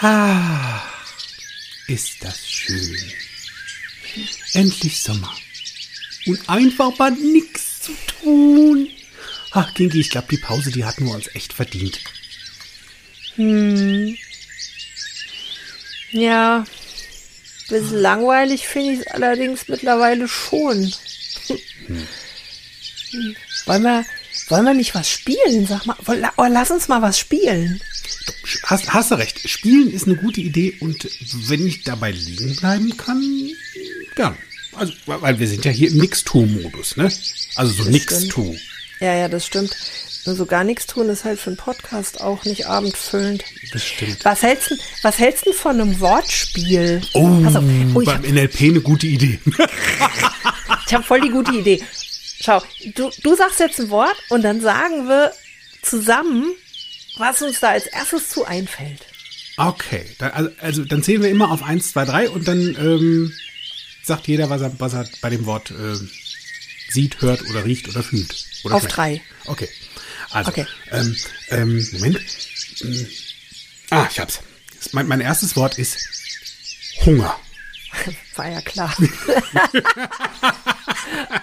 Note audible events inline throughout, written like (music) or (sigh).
Ah, ist das schön. Endlich Sommer. Und einfach mal nichts zu tun. Ach, Kinki, ich glaube, die Pause, die hatten wir uns echt verdient. Hm. Ja. Bisschen langweilig finde ich es allerdings mittlerweile schon. Hm. Wollen wir, wollen wir nicht was spielen? Sag mal, oh, lass uns mal was spielen. Hast, hast du recht. Spielen ist eine gute Idee und wenn ich dabei liegen bleiben kann, gern. Also, weil wir sind ja hier im Nix-Tu-Modus, ne? Also so Nix-Tu. Ja, ja, das stimmt. Nur so gar nichts tun ist halt für einen Podcast auch nicht abendfüllend. Das stimmt. Was hältst du, was hältst du von einem Wortspiel? Oh, oh beim hab, NLP eine gute Idee. (laughs) ich habe voll die gute Idee. Schau, du, du sagst jetzt ein Wort und dann sagen wir zusammen, was uns da als erstes zu einfällt. Okay, dann, also, also, dann zählen wir immer auf 1, 2, 3 und dann ähm, sagt jeder, was er, was er bei dem Wort äh, sieht, hört oder riecht oder fühlt. Oder auf schmeckt. drei. Okay. Also, okay. Ähm, ähm, Moment. Ah, ich hab's. Mein, mein erstes Wort ist Hunger. (laughs) War ja klar. (laughs)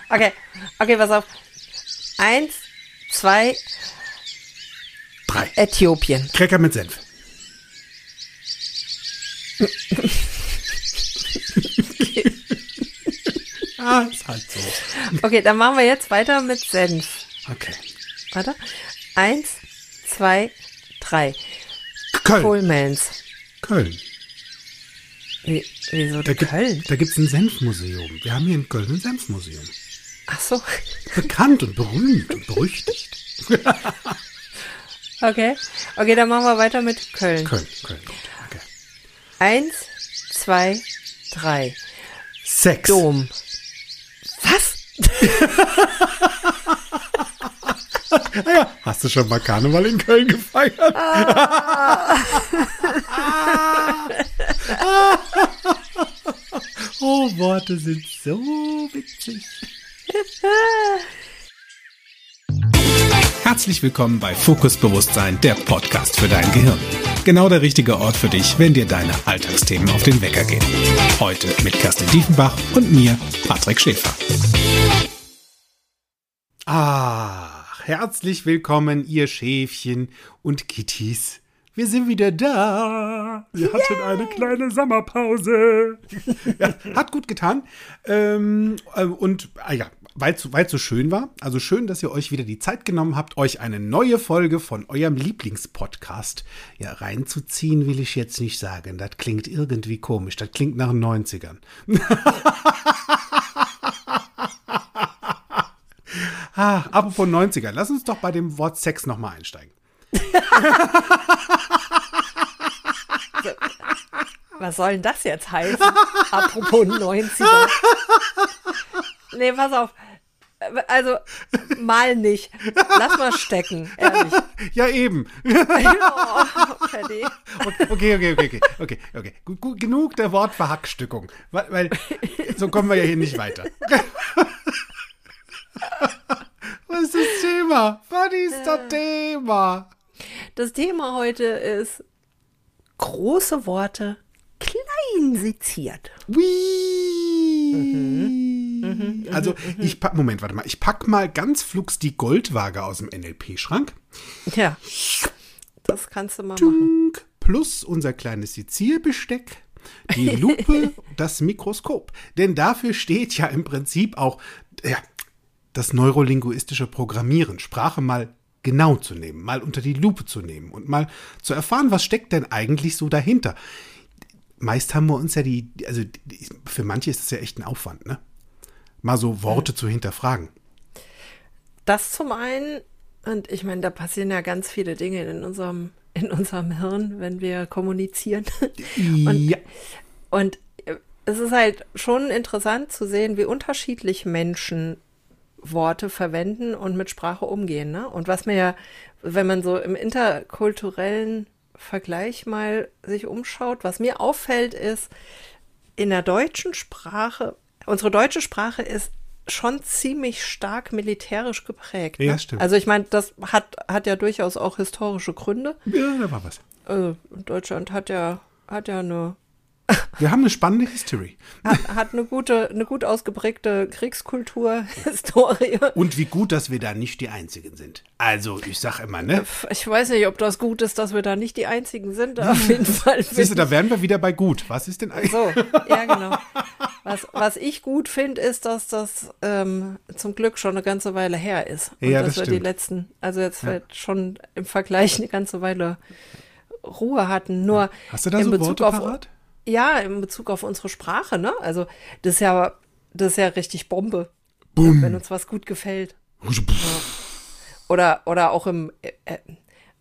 okay, okay, pass auf. Eins, zwei, drei. Äthiopien. Cracker mit Senf. (laughs) ah, ist halt so. Okay, dann machen wir jetzt weiter mit Senf. Okay. Warte. Eins, zwei, drei. Köln. Colemans. Köln. Wie, wieso da Köln? Gibt, da gibt es ein Senfmuseum. Wir haben hier in Köln ein Senfmuseum. Ach so. Bekannt und berühmt und berüchtigt. (laughs) okay. Okay, dann machen wir weiter mit Köln. Köln, Köln, gut. Okay. Eins, zwei, drei. Sex. Dom. Was? (laughs) ja, hast du schon mal Karneval in Köln gefeiert? Ah. (laughs) oh, Worte sind so witzig. (laughs) Herzlich willkommen bei Fokus Bewusstsein, der Podcast für dein Gehirn. Genau der richtige Ort für dich, wenn dir deine Alltagsthemen auf den Wecker gehen. Heute mit Kerstin Diefenbach und mir, Patrick Schäfer. Ach, herzlich willkommen, ihr Schäfchen und Kitties. Wir sind wieder da. Wir Yay. hatten eine kleine Sommerpause. (laughs) ja, hat gut getan. Ähm, äh, und ah ja, weil es so schön war. Also schön, dass ihr euch wieder die Zeit genommen habt, euch eine neue Folge von eurem Lieblingspodcast ja, reinzuziehen, will ich jetzt nicht sagen. Das klingt irgendwie komisch. Das klingt nach den 90ern. (laughs) ah, apropos 90er, lass uns doch bei dem Wort Sex nochmal einsteigen. (laughs) Was soll denn das jetzt heißen? Apropos 90er. Nee, pass auf. Also, mal nicht. Lass mal stecken, ehrlich. (laughs) Ja, eben. oh, okay, okay, okay, okay, okay, okay. Gut, gut, genug der Wortverhackstückung. Weil, weil so kommen wir ja hier nicht weiter. (laughs) Was ist das Thema? Was ist das Thema? Das Thema heute ist große Worte klein seziert. Whee. Mhm. Mhm, also mhm, ich pack, Moment, warte mal, ich pack mal ganz flugs die Goldwaage aus dem NLP-Schrank. Ja, das kannst du mal machen. Plus unser kleines Sezierbesteck, die (laughs) Lupe, das Mikroskop. Denn dafür steht ja im Prinzip auch ja, das neurolinguistische Programmieren, Sprache mal genau zu nehmen, mal unter die Lupe zu nehmen und mal zu erfahren, was steckt denn eigentlich so dahinter. Meist haben wir uns ja die, also für manche ist es ja echt ein Aufwand, ne? Mal so Worte mhm. zu hinterfragen. Das zum einen, und ich meine, da passieren ja ganz viele Dinge in unserem, in unserem Hirn, wenn wir kommunizieren. und, ja. und es ist halt schon interessant zu sehen, wie unterschiedlich Menschen Worte verwenden und mit Sprache umgehen. Ne? Und was mir ja, wenn man so im interkulturellen Vergleich mal sich umschaut, was mir auffällt, ist, in der deutschen Sprache, unsere deutsche Sprache ist schon ziemlich stark militärisch geprägt. Ne? Ja, stimmt. Also ich meine, das hat, hat ja durchaus auch historische Gründe. Ja, da war was. Also Deutschland hat ja, hat ja eine Wir haben eine spannende History. hat, hat eine gute, eine gut ausgeprägte Kriegskultur, (laughs) Historie. Und wie gut, dass wir da nicht die Einzigen sind. Also, ich sag immer, ne? Ich weiß nicht, ob das gut ist, dass wir da nicht die einzigen sind. Auf jeden Fall. (laughs) Siehst du, da wären wir wieder bei gut. Was ist denn eigentlich? So, ja, genau. Was, was ich gut finde, ist, dass das ähm, zum Glück schon eine ganze Weile her ist. Und Ja, dass das wir die stimmt. letzten, also jetzt halt schon im Vergleich eine ganze Weile Ruhe hatten. Nur Hast du da in so Bezug Worte auf, parat? Ja, in Bezug auf unsere Sprache, ne? Also das ist ja, das ist ja richtig Bombe, Bumm. wenn uns was gut gefällt. Oder, oder auch im, äh, äh,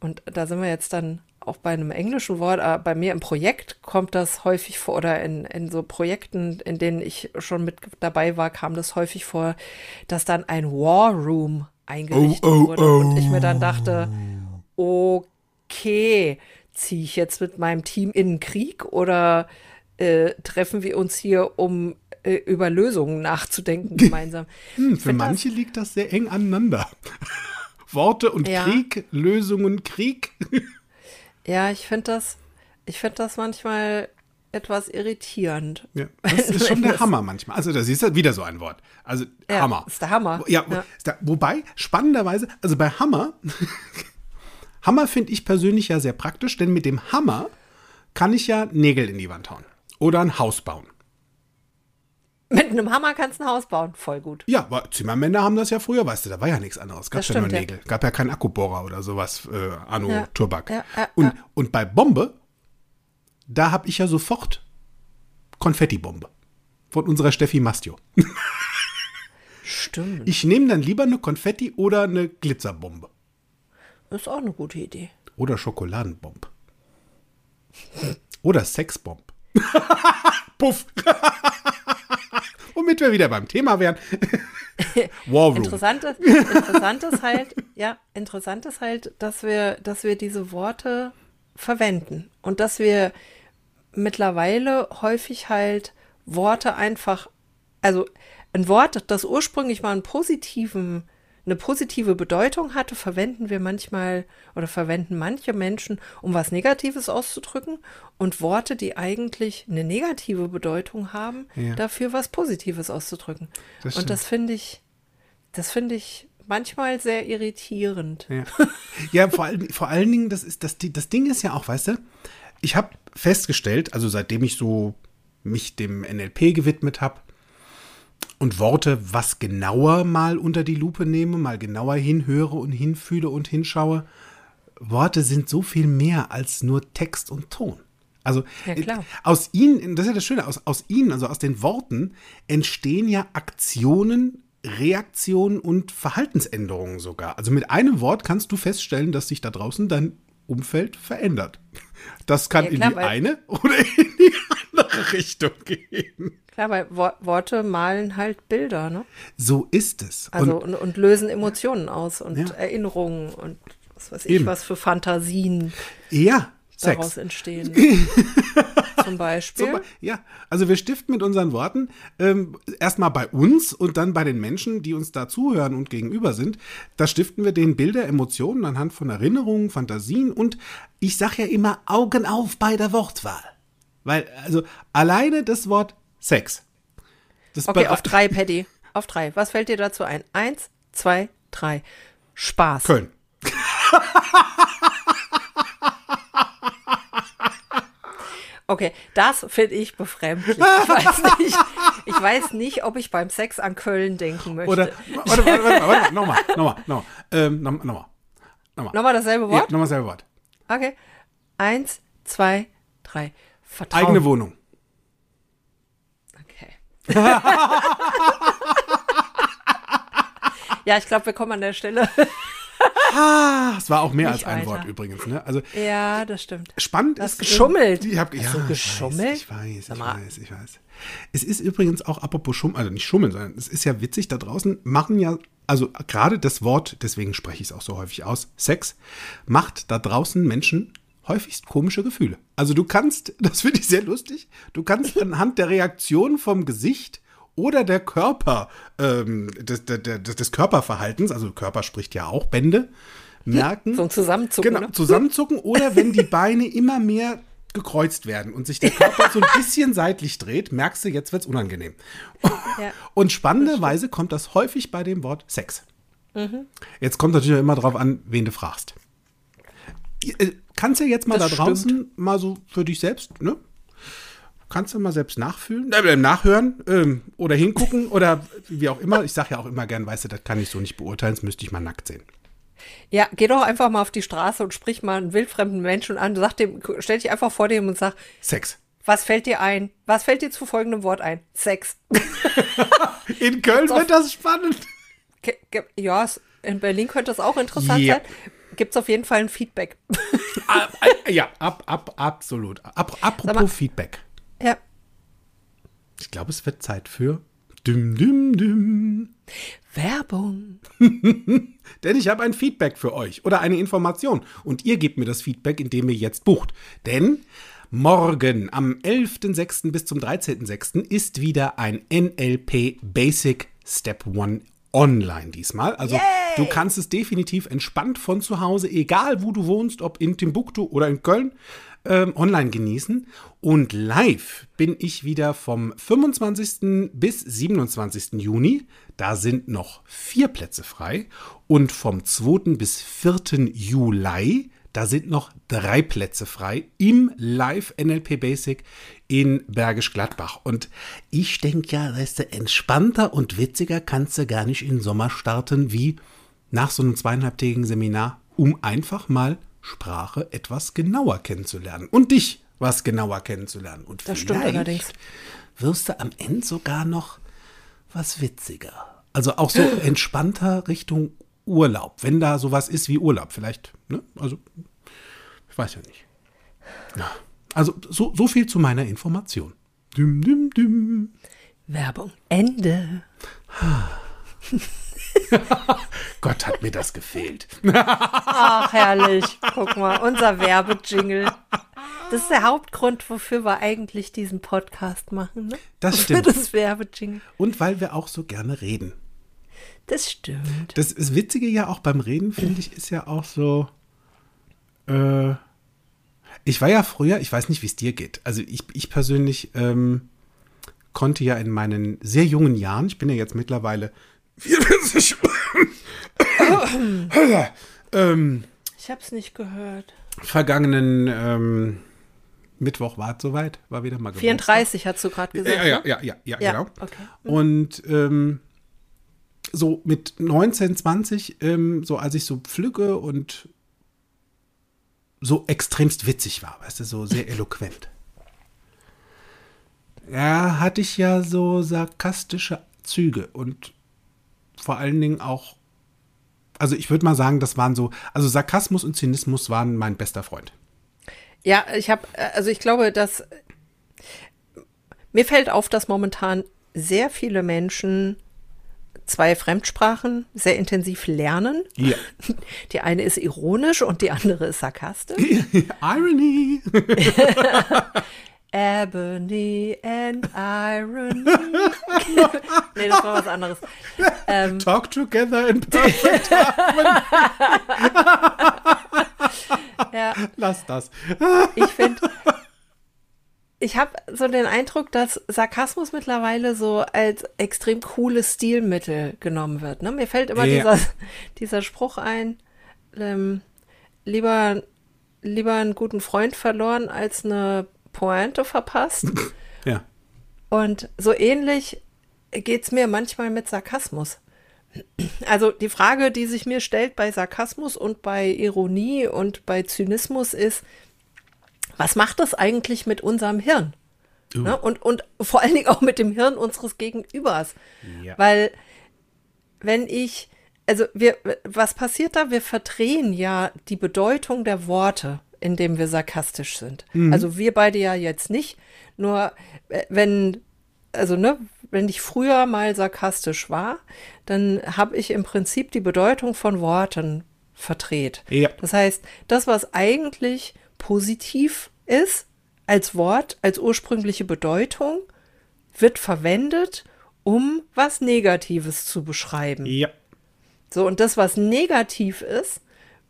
und da sind wir jetzt dann auch bei einem englischen Wort, aber bei mir im Projekt kommt das häufig vor, oder in, in so Projekten, in denen ich schon mit dabei war, kam das häufig vor, dass dann ein War Room eingerichtet Oh, oh, wurde. Und ich mir dann dachte, okay, ziehe ich jetzt mit meinem Team in den Krieg oder äh, treffen wir uns hier, um äh, über Lösungen nachzudenken (laughs) gemeinsam? Hm, für find das- manche liegt das sehr eng aneinander. (laughs) Worte und Ja. Krieg, Lösungen, Krieg. Ja, ich finde das, ich finde das manchmal etwas irritierend. Ja, (laughs) das ist schon der Hammer manchmal. Also, das ist ja wieder so ein Wort. Also, Ja, Hammer. ist der Hammer. Ja, Ja. Ist der, wobei, spannenderweise, also bei Hammer, Hammer finde ich persönlich ja sehr praktisch, denn mit dem Hammer kann ich ja Nägel in die Wand hauen. Oder ein Haus bauen. Mit einem Hammer kannst du ein Haus bauen. Voll gut. Ja, aber Zimmermänner haben das ja früher, weißt du, da war ja nichts anderes. Gab ja nur stimmt, ja. Nägel. Gab ja keinen Akkubohrer oder sowas, äh, Anno Ja. Turbak. Ja, ja, und, ja. und bei Bombe, da habe ich ja sofort Konfettibombe. Von unserer Steffi Mastio. (laughs) Stimmt. Ich nehme dann lieber eine Konfetti oder eine Glitzerbombe. Ist auch eine gute Idee. Oder Schokoladenbomb. Oder Sexbomb. (laughs) Puff. Womit wir wieder beim Thema wären. (laughs) War Room. Interessant ist, interessant ist halt, ja, interessant ist halt, dass wir, dass wir diese Worte verwenden und dass wir mittlerweile häufig halt Worte einfach, also ein Wort, das ursprünglich mal einen positiven, eine positive Bedeutung hatte, verwenden wir manchmal oder verwenden manche Menschen, um was Negatives auszudrücken und Worte, die eigentlich eine negative Bedeutung haben, Ja. dafür was Positives auszudrücken. Das und das finde ich, das finde ich manchmal sehr irritierend. Ja, (laughs) ja vor, allen, vor allen Dingen, das, ist, das, das Ding ist ja auch, weißt du, ich habe festgestellt, also seitdem ich so mich dem NLP gewidmet habe und Worte was genauer mal unter die Lupe nehme, mal genauer hinhöre und hinfühle und hinschaue, Worte sind so viel mehr als nur Text und Ton. Also Ja, äh, aus ihnen, das ist ja das Schöne, aus, aus ihnen, also aus den Worten, entstehen ja Aktionen, Reaktionen und Verhaltensänderungen sogar. Also mit einem Wort kannst du feststellen, dass sich da draußen dein Umfeld verändert. Das kann Ja, in klar, die weil- eine (laughs) oder in die andere Richtung gehen. Klar, weil Wo Worte malen halt Bilder, ne? So ist es. Also und und, und, lösen Emotionen aus und Ja. Erinnerungen und was weiß ich, Eben. was für Fantasien ja, daraus Sex. entstehen. (laughs) (laughs) Zum Beispiel. Zum Be- ja, also wir stiften mit unseren Worten ähm, erstmal bei uns und dann bei den Menschen, die uns da zuhören und gegenüber sind. Da stiften wir den Bilder, Emotionen anhand von Erinnerungen, Fantasien und ich sage ja immer Augen auf bei der Wortwahl. Weil, also alleine das Wort Sex. Das okay, auf drei, Paddy. Auf drei. Was fällt dir dazu ein? Eins, zwei, drei. Spaß. Köln. (laughs) Okay, das finde ich befremdlich. Ich weiß, (laughs) nicht, ich weiß nicht, ob ich beim Sex an Köln denken möchte. Oder, warte, warte, warte, warte, nochmal, nochmal, nochmal, ähm, nochmal, nochmal. Nochmal. Nochmal dasselbe Ja, Wort? nochmal selbe Wort. Okay. Eins, zwei, drei. Vertrauen. Eigene Wohnung. Okay. (laughs) ja, ich glaube, wir kommen an der Stelle. (laughs) Ah, es war auch mehr Nicht als ein weiter. Wort übrigens. Ne? Also ja, das stimmt. spannend Hast ist geschummelt. Ich hab, Hast ja, du ich geschummelt? Weiß, ich weiß, ich weiß, ich weiß. Es ist übrigens auch apropos Schummeln, also nicht Schummeln, sondern es ist ja witzig, da draußen machen ja, also gerade das Wort, deswegen spreche ich es auch so häufig aus, Sex, macht da draußen Menschen häufigst komische Gefühle. Also du kannst, (laughs) das finde ich sehr lustig, du kannst anhand der Reaktion vom Gesicht oder der Körper, ähm, des, des, des, Körperverhaltens, also Körper spricht ja auch Bände, merken. So ein Zusammenzucken. Genau, ne? zusammenzucken oder wenn die Beine immer mehr gekreuzt werden und sich der Körper so ein bisschen seitlich dreht, merkst du, jetzt wird's unangenehm. Ja. Und spannenderweise kommt das häufig bei dem Wort Sex. Mhm. Jetzt kommt natürlich immer drauf an, wen du fragst. Äh, Kannst ja jetzt mal Das da draußen mal so für dich selbst, ne? Kannst du mal selbst nachfühlen, äh, nachhören ähm, oder hingucken oder wie auch immer. Ich sage ja auch immer gern, weißt du, das kann ich so nicht beurteilen, das müsste ich mal nackt sehen. Ja, geh doch einfach mal auf die Straße und sprich mal einen wildfremden Menschen an. Sag dem, stell dich einfach vor dem und sag, Sex. was fällt dir ein? Was fällt dir zu folgendem Wort ein? Sex. (laughs) In Köln wird das spannend. Ja, in Berlin könnte das auch interessant Ja. sein. Gibt es auf jeden Fall ein Feedback. Ah, äh, ja, ab, ab, absolut. Ab, apropos mal- Feedback. Ja. Ich glaube, es wird Zeit für Düm, Düm, Düm. Werbung. (laughs) Denn ich habe ein Feedback für euch oder eine Information. Und ihr gebt mir das Feedback, indem ihr jetzt bucht. Denn morgen am 11.06. bis zum 13.06. ist wieder ein NLP Basic Step 1 online diesmal. Also du kannst es definitiv entspannt von zu Hause, egal wo du wohnst, ob in Timbuktu oder in Köln, ähm, online genießen. Und live bin ich wieder vom 25. bis 27. Juni. Da sind noch vier Plätze frei. Und vom 2. bis 4. Juli, da sind noch drei Plätze frei im Live NLP Basic in Bergisch Gladbach. Und ich denke ja, weißt du, entspannter und witziger kannst du gar nicht in den Sommer starten wie nach so einem zweieinhalbtägigen Seminar, um einfach mal Sprache etwas genauer kennenzulernen und dich was genauer kennenzulernen. Und Das stimmt vielleicht allerdings. wirst du am Ende sogar noch was witziger. Also auch so (gasps) entspannter Richtung Urlaub, wenn da sowas ist wie Urlaub. Vielleicht, ne? Also, ich weiß ja nicht. Ja. Also, so, so viel zu meiner Information. Düm, düm, düm. Werbung. Ende. (sighs) (laughs) (laughs) Gott, hat mir das gefehlt. Ach, herrlich. Guck mal, unser Werbejingle. Das ist der Hauptgrund, wofür wir eigentlich diesen Podcast machen. Ne? Das Für stimmt. das Werbejingle. Und weil wir auch so gerne reden. Das stimmt. Das, das Witzige ja auch beim Reden, finde ich, ist ja auch so. Äh, ich war ja früher, ich weiß nicht, wie es dir geht. Also ich, ich persönlich ähm, konnte ja in meinen sehr jungen Jahren, ich bin ja jetzt mittlerweile 44, ähm, Ich hab's nicht gehört. vergangenen ähm, Mittwoch war es soweit, war wieder mal Geburtstag. 34 hast du gerade gesagt. Ja, ja, ne? ja, ja, ja, Ja, genau. okay. Und ähm, so mit 19, 20, ähm, so als ich so pflücke und so extremst witzig war, weißt du, so sehr (laughs) eloquent. Ja, hatte ich ja so sarkastische Züge und vor allen Dingen auch, also ich würde mal sagen, das waren so, also Sarkasmus und Zynismus waren mein bester Freund. Ja, ich habe, also ich glaube, dass mir fällt auf, dass momentan sehr viele Menschen zwei Fremdsprachen sehr intensiv lernen. Ja. (laughs) Die eine ist ironisch und die andere ist sarkastisch. (laughs) Irony. (laughs) Ebony and Irony. (laughs) nee, das war was anderes. Ähm, Talk together in perfect (laughs) ja, Lass das. ich finde, ich habe so den Eindruck, dass Sarkasmus mittlerweile so als extrem cooles Stilmittel genommen wird. Ne? Mir fällt immer Ja. dieser, dieser Spruch ein, ähm, lieber, lieber einen guten Freund verloren als eine Pointe verpasst. (laughs) Ja. Und so ähnlich geht's mir manchmal mit Sarkasmus. Also die Frage, die sich mir stellt bei Sarkasmus und bei Ironie und bei Zynismus ist, was macht das eigentlich mit unserem Hirn? Uh. Ne? Und, und vor allen Dingen auch mit dem Hirn unseres Gegenübers. Ja. Weil wenn ich, also wir, was passiert da? Wir verdrehen ja die Bedeutung der Worte, indem wir sarkastisch sind. Also wir beide ja jetzt nicht, nur äh, wenn, also ne, wenn ich früher mal sarkastisch war, dann habe ich im Prinzip die Bedeutung von Worten verdreht. Ja. Das heißt, das, was eigentlich positiv ist, als Wort, als ursprüngliche Bedeutung, wird verwendet, um was Negatives zu beschreiben. Ja. So, und das, was negativ ist,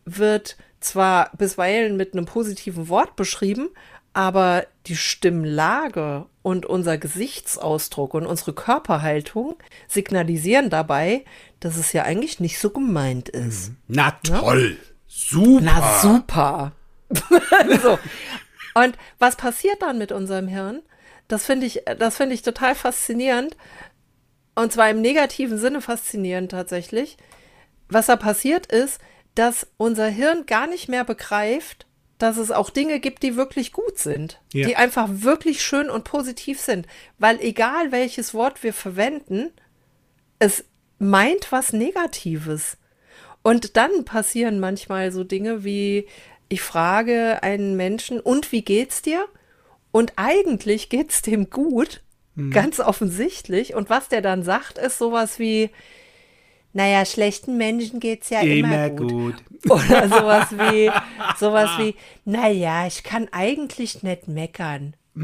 wird zwar bisweilen mit einem positiven Wort beschrieben, aber die Stimmlage und unser Gesichtsausdruck und unsere Körperhaltung signalisieren dabei, dass es ja eigentlich nicht so gemeint ist. Na toll. Super. Na super. (laughs) so. Und was passiert dann mit unserem Hirn? Das finde ich, das finde ich total faszinierend. Und zwar im negativen Sinne faszinierend tatsächlich. Was da passiert ist, dass unser Hirn gar nicht mehr begreift, dass es auch Dinge gibt, die wirklich gut sind, Ja. die einfach wirklich schön und positiv sind. Weil egal welches Wort wir verwenden, es meint was Negatives. Und dann passieren manchmal so Dinge wie, ich frage einen Menschen, und wie geht's dir? Und eigentlich geht's dem gut, ganz offensichtlich. Und was der dann sagt, ist sowas wie, naja, schlechten Menschen geht's ja immer, Immer gut. gut. (laughs) Oder sowas wie, (laughs) sowas wie, naja, ich kann eigentlich nicht meckern. (laughs)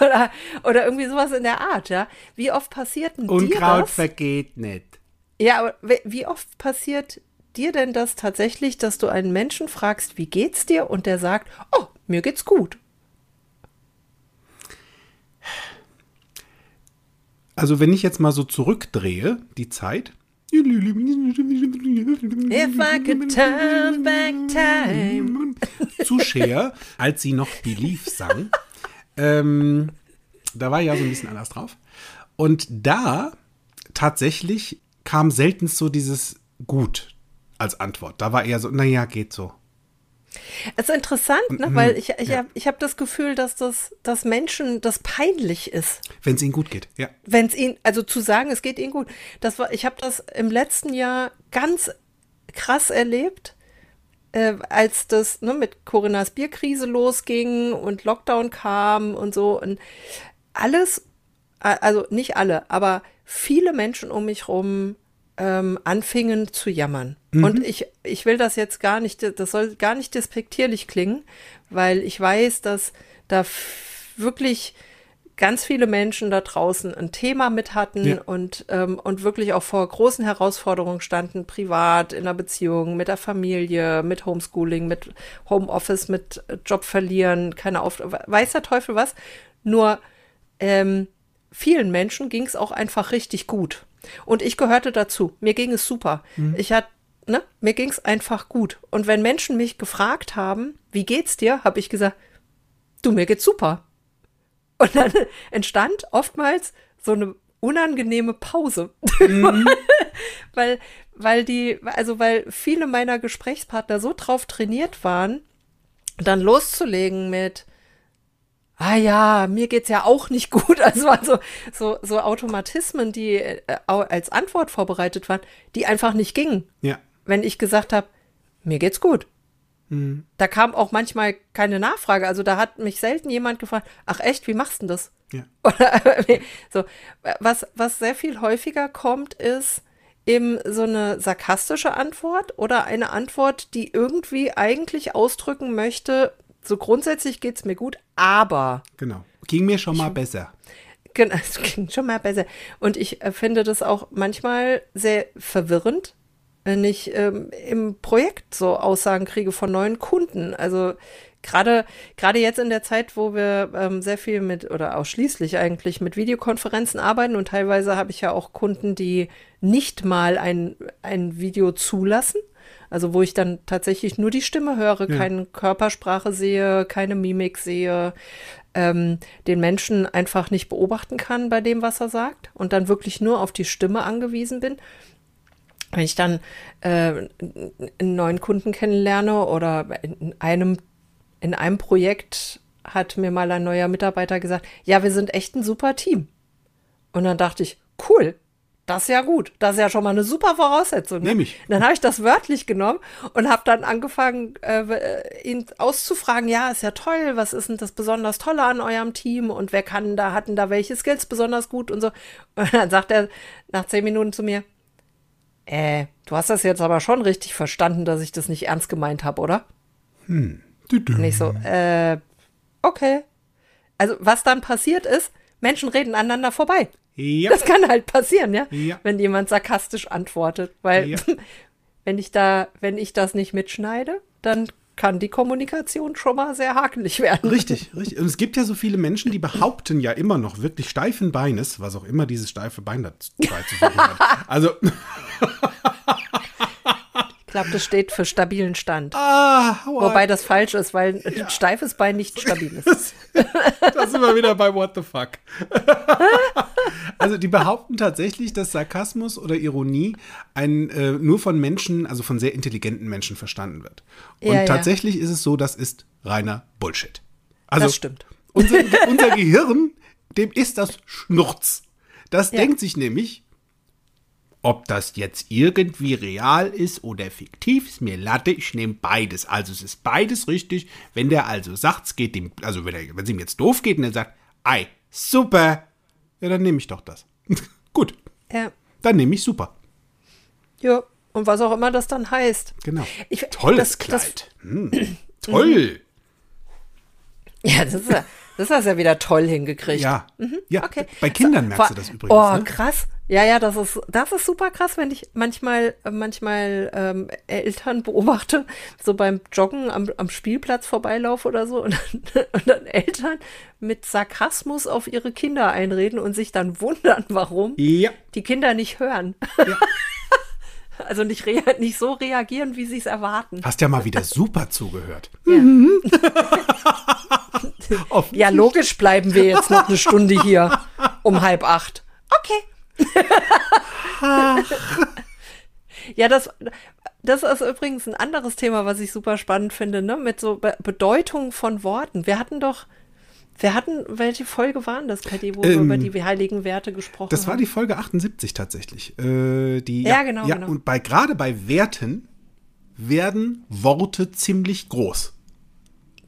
oder, oder irgendwie sowas in der Art, ja. Wie oft passiert denn dir Unkraut das? vergeht nicht. Ja, aber wie- wie oft passiert dir denn das tatsächlich, dass du einen Menschen fragst, wie geht's dir? Und der sagt, oh, mir geht's gut. Also wenn ich jetzt mal so zurückdrehe, die Zeit. If I could turn back time. (laughs) Zu Cher, als sie noch Believe sang. ähm, da war ja so ein bisschen anders drauf. Und da tatsächlich kam selten so dieses Gut als Antwort. Da war eher so, naja, geht so. Es ist interessant, ne? weil ich, ich habe ich hab das Gefühl, dass das dass Menschen das peinlich ist. Wenn es ihnen gut geht. Ja. wenn es ihnen, also zu sagen, es geht ihnen gut. Das war, ich habe das im letzten Jahr ganz krass erlebt, äh, als das ne, mit Corinnas Bierkrise losging und Lockdown kam und so und alles, also nicht alle, aber viele Menschen um mich rum ähm, anfingen zu jammern. Und ich, ich will das jetzt gar nicht, das soll gar nicht despektierlich klingen, weil ich weiß, dass da wirklich ganz viele Menschen da draußen ein Thema mit hatten Ja. und, ähm, und wirklich auch vor großen Herausforderungen standen, privat, in der Beziehung, mit der Familie, mit Homeschooling, mit Homeoffice, mit äh, Job verlieren, keine Auf weiß der Teufel was. Nur ähm, vielen Menschen ging es auch einfach richtig gut. Und ich gehörte dazu. Mir ging es super. Ich hatte, ne, mir ging es einfach gut. Und wenn Menschen mich gefragt haben, wie geht's dir, habe ich gesagt, du, mir geht's super. Und dann (laughs) entstand oftmals so eine unangenehme Pause. (laughs) weil, weil die, also weil viele meiner Gesprächspartner so drauf trainiert waren, dann loszulegen mit, ah ja, mir geht's ja auch nicht (laughs) gut. Also so, so, so Automatismen, die äh, als Antwort vorbereitet waren, die einfach nicht gingen. Ja. Wenn ich gesagt habe, mir geht's gut. Da kam auch manchmal keine Nachfrage. Also da hat mich selten jemand gefragt, ach echt, wie machst du denn das? Ja. (laughs) Oder so. Was, was sehr viel häufiger kommt, ist eben so eine sarkastische Antwort oder eine Antwort, die irgendwie eigentlich ausdrücken möchte, so grundsätzlich geht's mir gut, aber Genau. Ging mir schon mal besser. Genau, (laughs) es klingt schon mal besser. Und ich äh, finde das auch manchmal sehr verwirrend, wenn ich ähm, im Projekt so Aussagen kriege von neuen Kunden. Also gerade gerade jetzt in der Zeit, wo wir ähm, sehr viel mit oder ausschließlich eigentlich mit Videokonferenzen arbeiten und teilweise habe ich ja auch Kunden, die nicht mal ein, ein Video zulassen. Also wo ich dann tatsächlich nur die Stimme höre, Ja. keine Körpersprache sehe, keine Mimik sehe, ähm, den Menschen einfach nicht beobachten kann bei dem, was er sagt und dann wirklich nur auf die Stimme angewiesen bin. Wenn ich dann äh, einen neuen Kunden kennenlerne oder in einem, in einem Projekt hat mir mal ein neuer Mitarbeiter gesagt, ja, wir sind echt ein super Team. Und dann dachte ich, cool, das ist ja gut. Das ist ja schon mal eine super Voraussetzung. Ne? Nehm ich. Dann habe ich das wörtlich genommen und habe dann angefangen, äh, ihn auszufragen, ja, ist ja toll, was ist denn das besonders Tolle an eurem Team und wer kann da, hatten da welche Skills besonders gut und so. (laughs) Und dann sagt er nach zehn Minuten zu mir, äh, du hast das jetzt aber schon richtig verstanden, dass ich das nicht ernst gemeint habe, oder? Und ich so, äh, okay. Also was dann passiert ist, Menschen reden aneinander vorbei. Ja. Das kann halt passieren, ja? Ja. Wenn jemand sarkastisch antwortet. Weil Ja. (laughs) wenn ich da, wenn ich das nicht mitschneide, dann kann die Kommunikation schon mal sehr hakelig werden. Richtig, richtig. Und es gibt ja so viele Menschen, die behaupten ja immer noch wirklich steifen Beines, was auch immer dieses steife Bein dazu hat. Also, (laughs) glaube, das steht für stabilen Stand. ah, Wobei das falsch ist, weil ein steifes Bein nicht stabil ist. Da sind wir wieder bei What the fuck. (laughs) also die behaupten tatsächlich, dass Sarkasmus oder Ironie ein, äh, nur von Menschen, also von sehr intelligenten Menschen verstanden wird. Und Ja, ja. tatsächlich ist es so, das ist reiner Bullshit. Also das stimmt. unser, unser Gehirn, dem ist das Schnurz. Das Ja. denkt sich nämlich, ob das jetzt irgendwie real ist oder fiktiv, ist mir Latte, ich nehme beides. Also es ist beides richtig. Wenn der also sagt, es geht ihm, also wenn, er, wenn es ihm jetzt doof geht und er sagt, ei, super, ja, dann nehme ich doch das. (laughs) Gut, Ja. dann nehme ich super. Ja. Und was auch immer das dann heißt. Genau. Ich- Tolles das- das- Kleid. Hm, toll. Ja, das ist ja, das hast du ja wieder toll hingekriegt. Ja. ja. Mhm. Okay. Bei Kindern merkst Vor- du das übrigens. Oh, ne? krass. Ja, ja, das ist, das ist super krass, wenn ich manchmal, manchmal ähm, Eltern beobachte, so beim Joggen am, am Spielplatz vorbeilaufe oder so und dann, (laughs) und dann Eltern mit Sarkasmus auf ihre Kinder einreden und sich dann wundern, warum Ja. die Kinder nicht hören. (laughs) Also nicht, nicht so reagieren, wie sie es erwarten. Hast ja mal wieder super zugehört. Ja. (laughs) Offen- Ja, logisch bleiben wir jetzt noch eine Stunde hier um halb acht. Okay. (laughs) ja, das, das ist übrigens ein anderes Thema, was ich super spannend finde, ne? Mit so Be Bedeutung von Worten. Wir hatten doch, wir hatten, welche Folge waren das, Patty, wo wir Ähm, über die heiligen Werte gesprochen Das war haben? die Folge 78 tatsächlich. Äh, die, Ja, genau, Ja, genau. und bei, gerade bei Werten werden Worte ziemlich groß.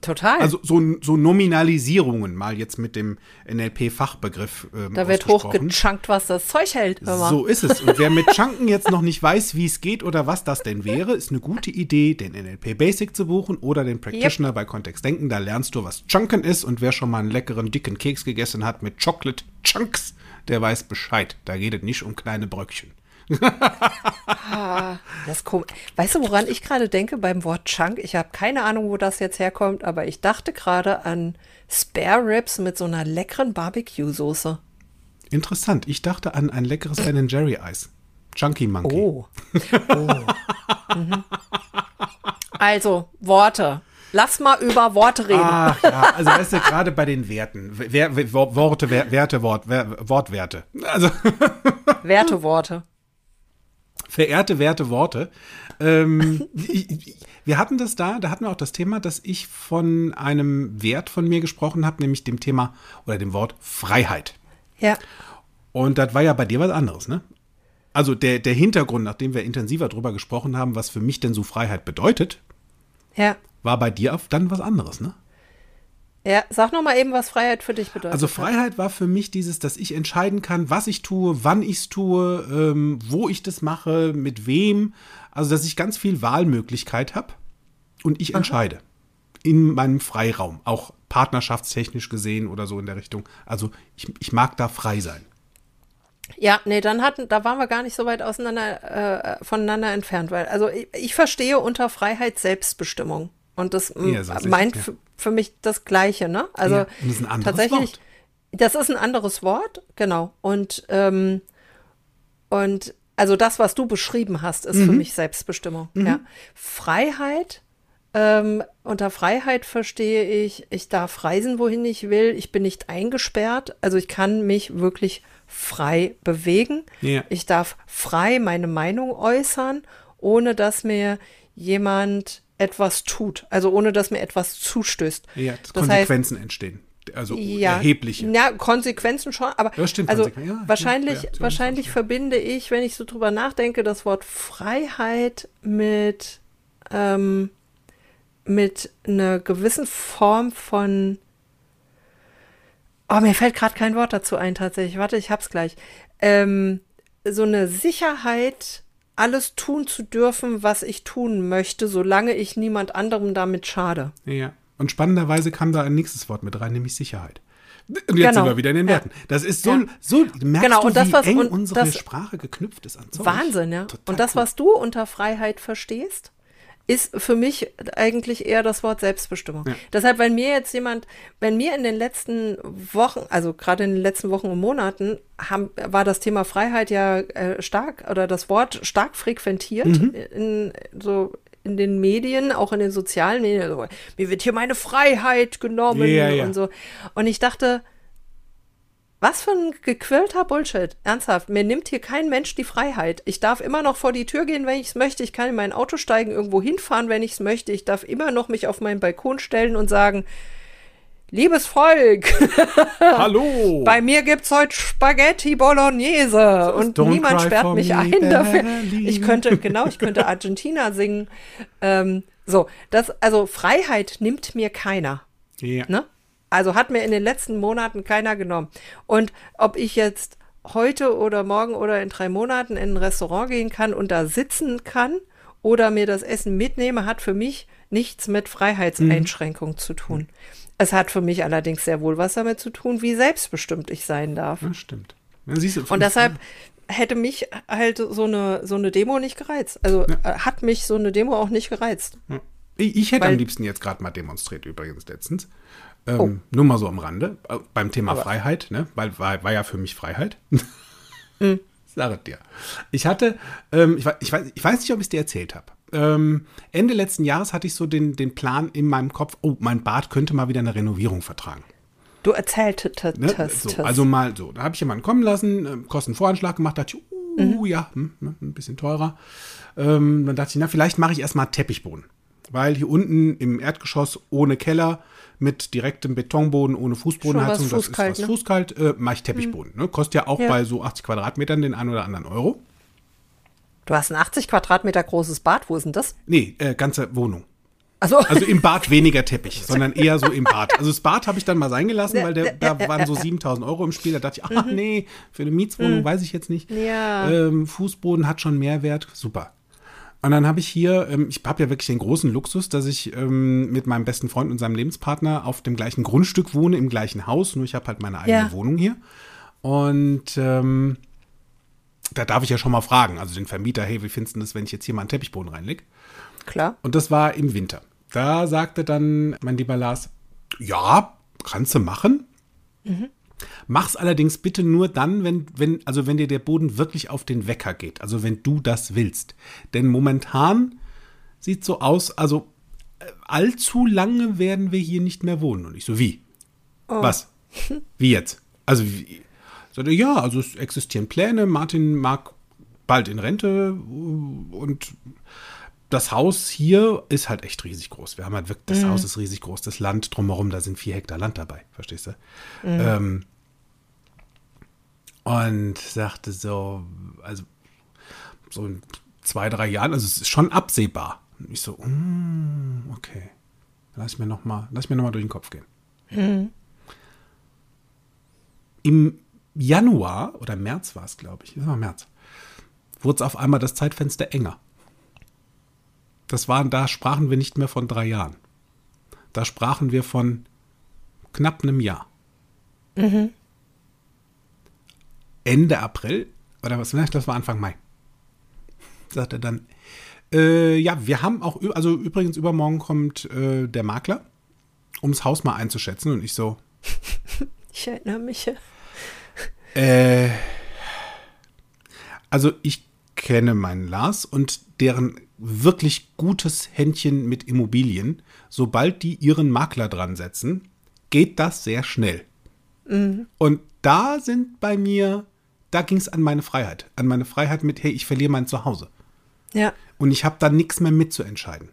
Total. Also so, so Nominalisierungen, mal jetzt mit dem NLP-Fachbegriff. Ähm, da wird hochgechunkt, was das Zeug hält. So ist es. Und wer mit Chunken jetzt noch nicht weiß, wie es geht oder was das denn wäre, ist eine gute Idee, den NLP Basic zu buchen oder den Practitioner bei Kontext Denken. Da lernst du, was Chunken ist. Und wer schon mal einen leckeren, dicken Keks gegessen hat mit Chocolate Chunks, der weiß Bescheid. Da geht es nicht um kleine Bröckchen. (laughs) Das. Weißt du, woran ich gerade denke beim Wort Chunk? Ich habe keine Ahnung, wo das jetzt herkommt, aber ich dachte gerade an Spare Ribs mit so einer leckeren Barbecue-Soße. Interessant. Ich dachte an ein leckeres Ben Jerry Eis. Chunky Monkey. Oh. oh. mhm. Also, Worte. Lass mal über Worte reden. Ach ja, also weißt du, gerade bei den Werten. Wer, wer, Worte, wer, Werte, Wort, wer, Wortwerte. Also Werteworte. Verehrte Werte, Worte. Ähm, (laughs) ich- wir hatten das da, da hatten wir auch das Thema, dass ich von einem Wert von mir gesprochen habe, nämlich dem Thema oder dem Wort Freiheit. Ja. Und das war ja bei dir was anderes, ne? Also der, der Hintergrund, nachdem wir intensiver drüber gesprochen haben, was für mich denn so Freiheit bedeutet, Ja. war bei dir auf- dann was anderes, ne? Ja, sag noch mal eben, was Freiheit für dich bedeutet. Also Freiheit war für mich dieses, dass ich entscheiden kann, was ich tue, wann ich es tue, ähm, wo ich das mache, mit wem. Also dass ich ganz viel Wahlmöglichkeit habe und ich entscheide. In meinem Freiraum, auch partnerschaftstechnisch gesehen oder so in der Richtung. Also ich, ich mag da frei sein. Ja, nee, dann hatten, da waren wir gar nicht so weit auseinander, äh, voneinander entfernt, weil, also ich, ich verstehe unter Freiheit Selbstbestimmung. Und das Ja, meint ja. für mich das Gleiche, ne? Also Ja, das ist ein anderes tatsächlich, Wort. das ist ein anderes Wort, genau. Und, ähm, und also das, was du beschrieben hast, ist Mhm. für mich Selbstbestimmung. Ja. Freiheit, ähm, unter Freiheit verstehe ich, ich darf reisen, wohin ich will. Ich bin nicht eingesperrt. Also ich kann mich wirklich frei bewegen. Ja. Ich darf frei meine Meinung äußern, ohne dass mir jemand etwas tut. Also ohne dass mir etwas zustößt. Ja, dass das heißt, Konsequenzen entstehen. Also ja, erhebliche. Ja, Konsequenzen schon, aber Ja, stimmt, also ja, wahrscheinlich, ja, wahrscheinlich verbinde ich, wenn ich so drüber nachdenke, das Wort Freiheit mit, ähm, mit einer gewissen Form von Oh, mir fällt gerade kein Wort dazu ein, tatsächlich. Warte, ich hab's gleich. Ähm, so eine Sicherheit, alles tun zu dürfen, was ich tun möchte, solange ich niemand anderem damit schade. Ja. Und spannenderweise kam da ein nächstes Wort mit rein, nämlich Sicherheit. Und jetzt Genau. sind wir wieder in den Ja. Werten. Das ist so, Ja. so merkst Genau, du, und das, wie was- eng unsere das- Sprache geknüpft ist an Zeug. Wahnsinn, ja. Total Und das, cool. was du unter Freiheit verstehst, ist für mich eigentlich eher das Wort Selbstbestimmung. Ja. Deshalb, wenn mir jetzt jemand, wenn mir in den letzten Wochen, also gerade in den letzten Wochen und Monaten, haben, war das Thema Freiheit ja äh, stark oder das Wort stark frequentiert Mhm. in so in den Medien, auch in den sozialen Medien. So, mir wird hier meine Freiheit genommen Ja, ja. und so. Und ich dachte, was für ein gequirlter Bullshit. Ernsthaft. Mir nimmt hier kein Mensch die Freiheit. Ich darf immer noch vor die Tür gehen, wenn ich es möchte. Ich kann in mein Auto steigen, irgendwo hinfahren, wenn ich es möchte. Ich darf immer noch mich auf meinen Balkon stellen und sagen, liebes Volk, (laughs) Hallo! bei mir gibt's heute Spaghetti Bolognese und niemand sperrt mich ein dafür. Ich könnte, genau, ich könnte Argentina singen. Ähm, so, das, also Freiheit nimmt mir keiner. ja. Ne? Also hat mir in den letzten Monaten keiner genommen. Und ob ich jetzt heute oder morgen oder in drei Monaten in ein Restaurant gehen kann und da sitzen kann oder mir das Essen mitnehme, hat für mich nichts mit Freiheitseinschränkung zu tun. Es hat für mich allerdings sehr wohl was damit zu tun, wie selbstbestimmt ich sein darf. Ja, stimmt. Ja, du, Und deshalb hätte mich halt so eine, so eine Demo nicht gereizt. Also äh, hat mich so eine Demo auch nicht gereizt. Ich, ich hätte Weil- am liebsten jetzt gerade mal demonstriert, übrigens letztens. Ähm, Oh. Nur mal so am Rande. äh, Beim Thema Freiheit, ne? Weil war, war ja für mich Freiheit. (laughs) Mhm. Sag es dir. Ich hatte, ähm, ich, weiß, ich, weiß, ich weiß nicht, ob ich es dir erzählt habe. Ähm, Ende letzten Jahres hatte ich so den, den Plan in meinem Kopf, oh, mein Bad könnte mal wieder eine Renovierung vertragen. Du erzähltest Ne? So, also mal so. Da habe ich jemanden kommen lassen, ähm, Kostenvoranschlag gemacht, dachte ich, uh, ja, hm, ne, ein bisschen teurer. Ähm, dann dachte ich, na, vielleicht mache ich erstmal Teppichboden. Weil hier unten im Erdgeschoss ohne Keller mit direktem Betonboden, ohne Fußbodenheizung, das ist was ne? fußkalt, äh, mache ich Teppichboden. Ne? Kostet ja auch Ja. bei so 80 Quadratmetern den einen oder anderen Euro. Du hast ein 80 Quadratmeter großes Bad, wo ist denn das? Nee, äh, ganze Wohnung. Also, Also im Bad (laughs) weniger Teppich, sondern eher so im Bad. Also das Bad habe ich dann mal sein gelassen, weil der, da waren so 7000 Euro im Spiel. Da dachte ich, ach nee, für eine Mietswohnung weiß ich jetzt nicht. Ja. Ähm, Fußboden hat schon Mehrwert, super. Und dann habe ich hier, ähm, ich habe ja wirklich den großen Luxus, dass ich ähm, mit meinem besten Freund und seinem Lebenspartner auf dem gleichen Grundstück wohne, im gleichen Haus, nur ich habe halt meine eigene Ja. Wohnung hier. Und ähm, da darf ich ja schon mal fragen, also den Vermieter, hey, wie findest du das, wenn ich jetzt hier mal einen Teppichboden reinlege? klar. Und das war im Winter. Da sagte dann mein lieber Lars, ja, kannst du machen. Mach's allerdings bitte nur dann, wenn, wenn, also wenn dir der Boden wirklich auf den Wecker geht. Also wenn du das willst. Denn momentan sieht so aus, also äh, allzu lange werden wir hier nicht mehr wohnen. Und ich so, wie? Was? (laughs) Wie jetzt? Also, wie? Sagte, ja, also es existieren Pläne. Martin mag bald in Rente und das Haus hier ist halt echt riesig groß. Wir haben halt wirklich, das Haus ist riesig groß, das Land drumherum, da sind vier Hektar Land dabei, verstehst du? Ähm, und sagte so, also so in zwei, drei Jahren, also es ist schon absehbar. Und ich so, mm, okay, lass mir noch mal, lass mir noch mal durch den Kopf gehen. Im Januar oder März war es, glaube ich, das war März, wurde es auf einmal das Zeitfenster enger. Das waren, da sprachen wir nicht mehr von drei Jahren. Da sprachen wir von knapp einem Jahr. Ende April, oder was, das war Anfang Mai, sagt er dann, äh, ja, wir haben auch, also übrigens übermorgen kommt äh, der Makler, um das Haus mal einzuschätzen. Und ich so, (laughs) Ich erinnere mich. Äh, also ich kenne meinen Lars und deren wirklich gutes Händchen mit Immobilien. Sobald die ihren Makler dran setzen, geht das sehr schnell. Und da sind bei mir, da ging es an meine Freiheit. An meine Freiheit mit, hey, ich verliere mein Zuhause. Ja. Und ich habe da nichts mehr mitzuentscheiden.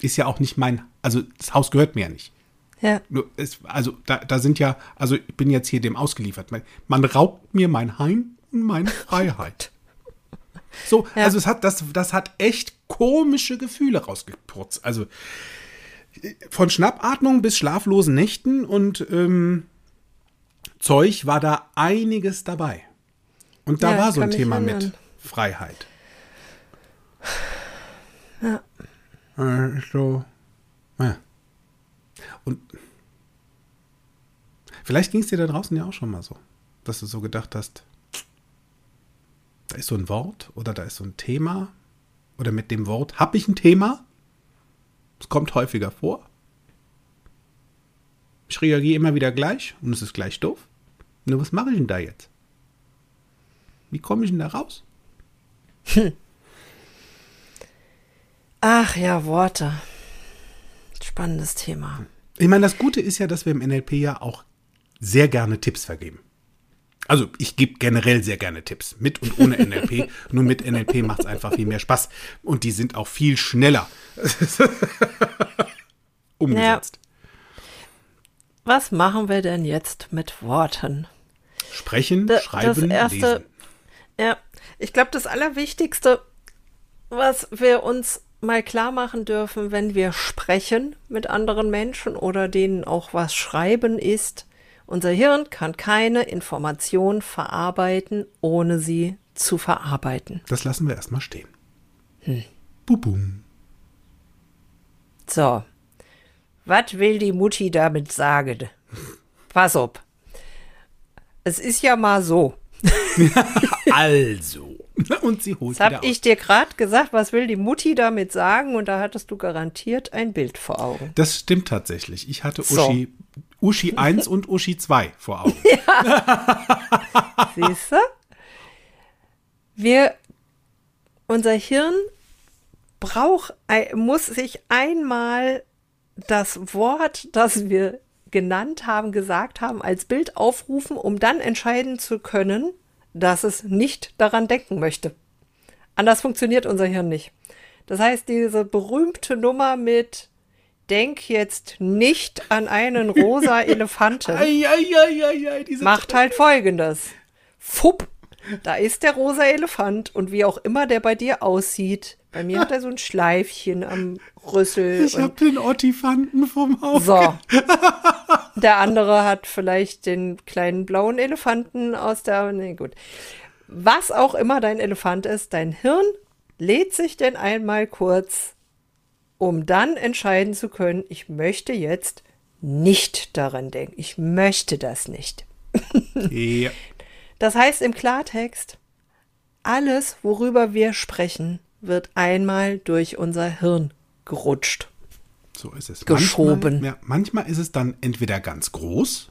Ist ja auch nicht mein, also das Haus gehört mir ja nicht. Ja. Es, also da, da sind ja, also ich bin jetzt hier dem ausgeliefert. Man, man raubt mir mein Heim und meine (laughs) Freiheit. So, Ja. also es hat, das, das hat echt komische Gefühle rausgeputzt. Also von Schnappatmung bis schlaflosen Nächten und ähm, Zeug war da einiges dabei. Und da Ja, war so ein Thema mit. Freiheit. Ja. Äh, so, ja. Und vielleicht ging es dir da draußen ja auch schon mal so, dass du so gedacht hast, da ist so ein Wort oder da ist so ein Thema oder mit dem Wort habe ich ein Thema Es kommt häufiger vor. Ich reagiere immer wieder gleich und es ist gleich doof. Nur was mache ich denn da jetzt? Wie komme ich denn da raus? (laughs) Ach ja, Worte. Spannendes Thema. Ich meine, das Gute ist ja, dass wir im NLP ja auch sehr gerne Tipps vergeben. Also ich gebe generell sehr gerne Tipps, mit und ohne (laughs) NLP. Nur mit NLP macht es einfach viel mehr Spaß. Und die sind auch viel schneller (laughs) umgesetzt. Was machen wir denn jetzt mit Worten? Sprechen, Da- schreiben, das erste, lesen. Ja, ich glaube, das Allerwichtigste, was wir uns mal klar machen dürfen, wenn wir sprechen mit anderen Menschen oder denen auch was schreiben, ist, unser Hirn kann keine Information verarbeiten, ohne sie zu verarbeiten. Das lassen wir erstmal stehen. Bubum. So, was will die Mutti damit sagen? Pass auf. Es ist ja mal so. (laughs) Also. (laughs) Und sie holt Jetzt habe ich dir gerade gesagt, was will die Mutti damit sagen? Und da hattest du garantiert ein Bild vor Augen. Das stimmt tatsächlich. Ich hatte So. Uschi, Uschi 1 und Uschi 2 vor Augen. (laughs) Siehst du? Wir, unser Hirn braucht, muss sich einmal das Wort, das wir genannt haben, gesagt haben, als Bild aufrufen, um dann entscheiden zu können, dass es nicht daran denken möchte. Anders funktioniert unser Hirn nicht. Das heißt, diese berühmte Nummer mit Denk jetzt nicht an einen rosa (laughs) Elefanten Eieieiei, diese macht halt folgendes. Fupp, da ist der rosa Elefant und wie auch immer der bei dir aussieht. Bei mir hat er so ein Schleifchen am Rüssel. Ich hab den Ottifanten vom Auge. so. Der andere hat vielleicht den kleinen blauen Elefanten aus der. Nee, gut. Was auch immer dein Elefant ist, dein Hirn lädt sich denn einmal kurz, um dann entscheiden zu können, ich möchte jetzt nicht daran denken. Ich möchte das nicht. (laughs) Ja. Das heißt im Klartext, alles, worüber wir sprechen, wird einmal durch unser Hirn gerutscht. So ist es. Geschoben. Manchmal, ja, manchmal ist es dann entweder ganz groß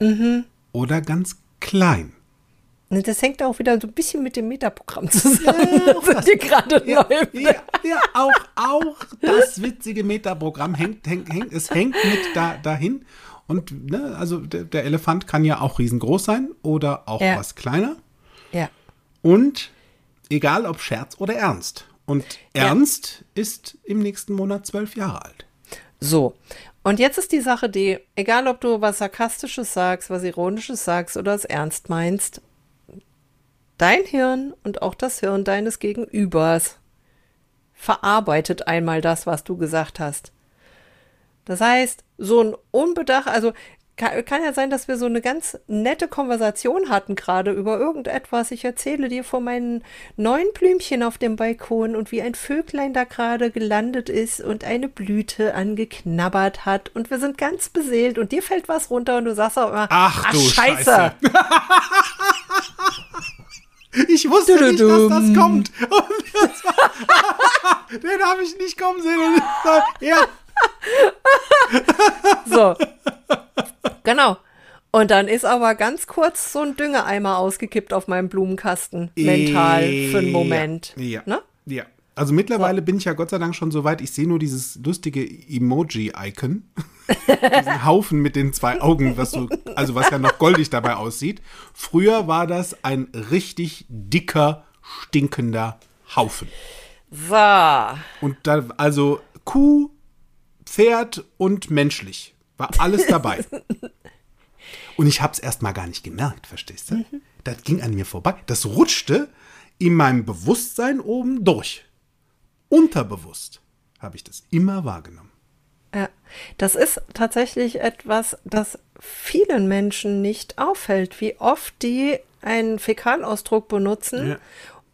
Mhm. oder ganz klein. Und Das hängt auch wieder so ein bisschen mit dem Metaprogramm zusammen, das (laughs) wir gerade läuft. Ja, ja auch, auch das witzige Metaprogramm hängt, hängt, hängt, es hängt mit da, dahin. Und ne, also der, der Elefant kann ja auch riesengroß sein oder auch Ja. was kleiner. Ja. Und egal ob Scherz oder Ernst. Und Ja. Ernst ist im nächsten Monat zwölf Jahre alt. So. Und jetzt ist die Sache die, egal ob du was Sarkastisches sagst, was Ironisches sagst oder es ernst meinst, dein Hirn und auch das Hirn deines Gegenübers verarbeitet einmal das, was du gesagt hast. Das heißt, so ein Unbedacht, also kann, kann ja sein, dass wir so eine ganz nette Konversation hatten gerade über irgendetwas. Ich erzähle dir von meinen neuen Blümchen auf dem Balkon und wie ein Vöglein da gerade gelandet ist und eine Blüte angeknabbert hat und wir sind ganz beseelt und dir fällt was runter und du sagst auch immer, Ach du Scheiße." (laughs) Ich wusste nicht, dass das kommt. Und das war, (laughs) den habe ich nicht kommen sehen. Und ich sag, ja, So. genau. Und dann ist aber ganz kurz so ein Düngeeimer ausgekippt auf meinem Blumenkasten. Mental für einen Moment. Ja. Ne? ja. Also mittlerweile bin ich ja Gott sei Dank schon so weit, ich sehe nur dieses lustige Emoji-Icon. Diesen Haufen mit den zwei Augen, was so, also was ja noch goldig dabei aussieht. Früher war das ein richtig dicker, stinkender Haufen. So. Und da, also Kuh, Pferd und menschlich. War alles dabei. (laughs) Und ich habe es erst mal gar nicht gemerkt, verstehst du? Das ging an mir vorbei. Das rutschte in meinem Bewusstsein oben durch. Unterbewusst habe ich das immer wahrgenommen. Ja, das ist tatsächlich etwas, das vielen Menschen nicht auffällt, wie oft die einen Fäkalausdruck benutzen Ja.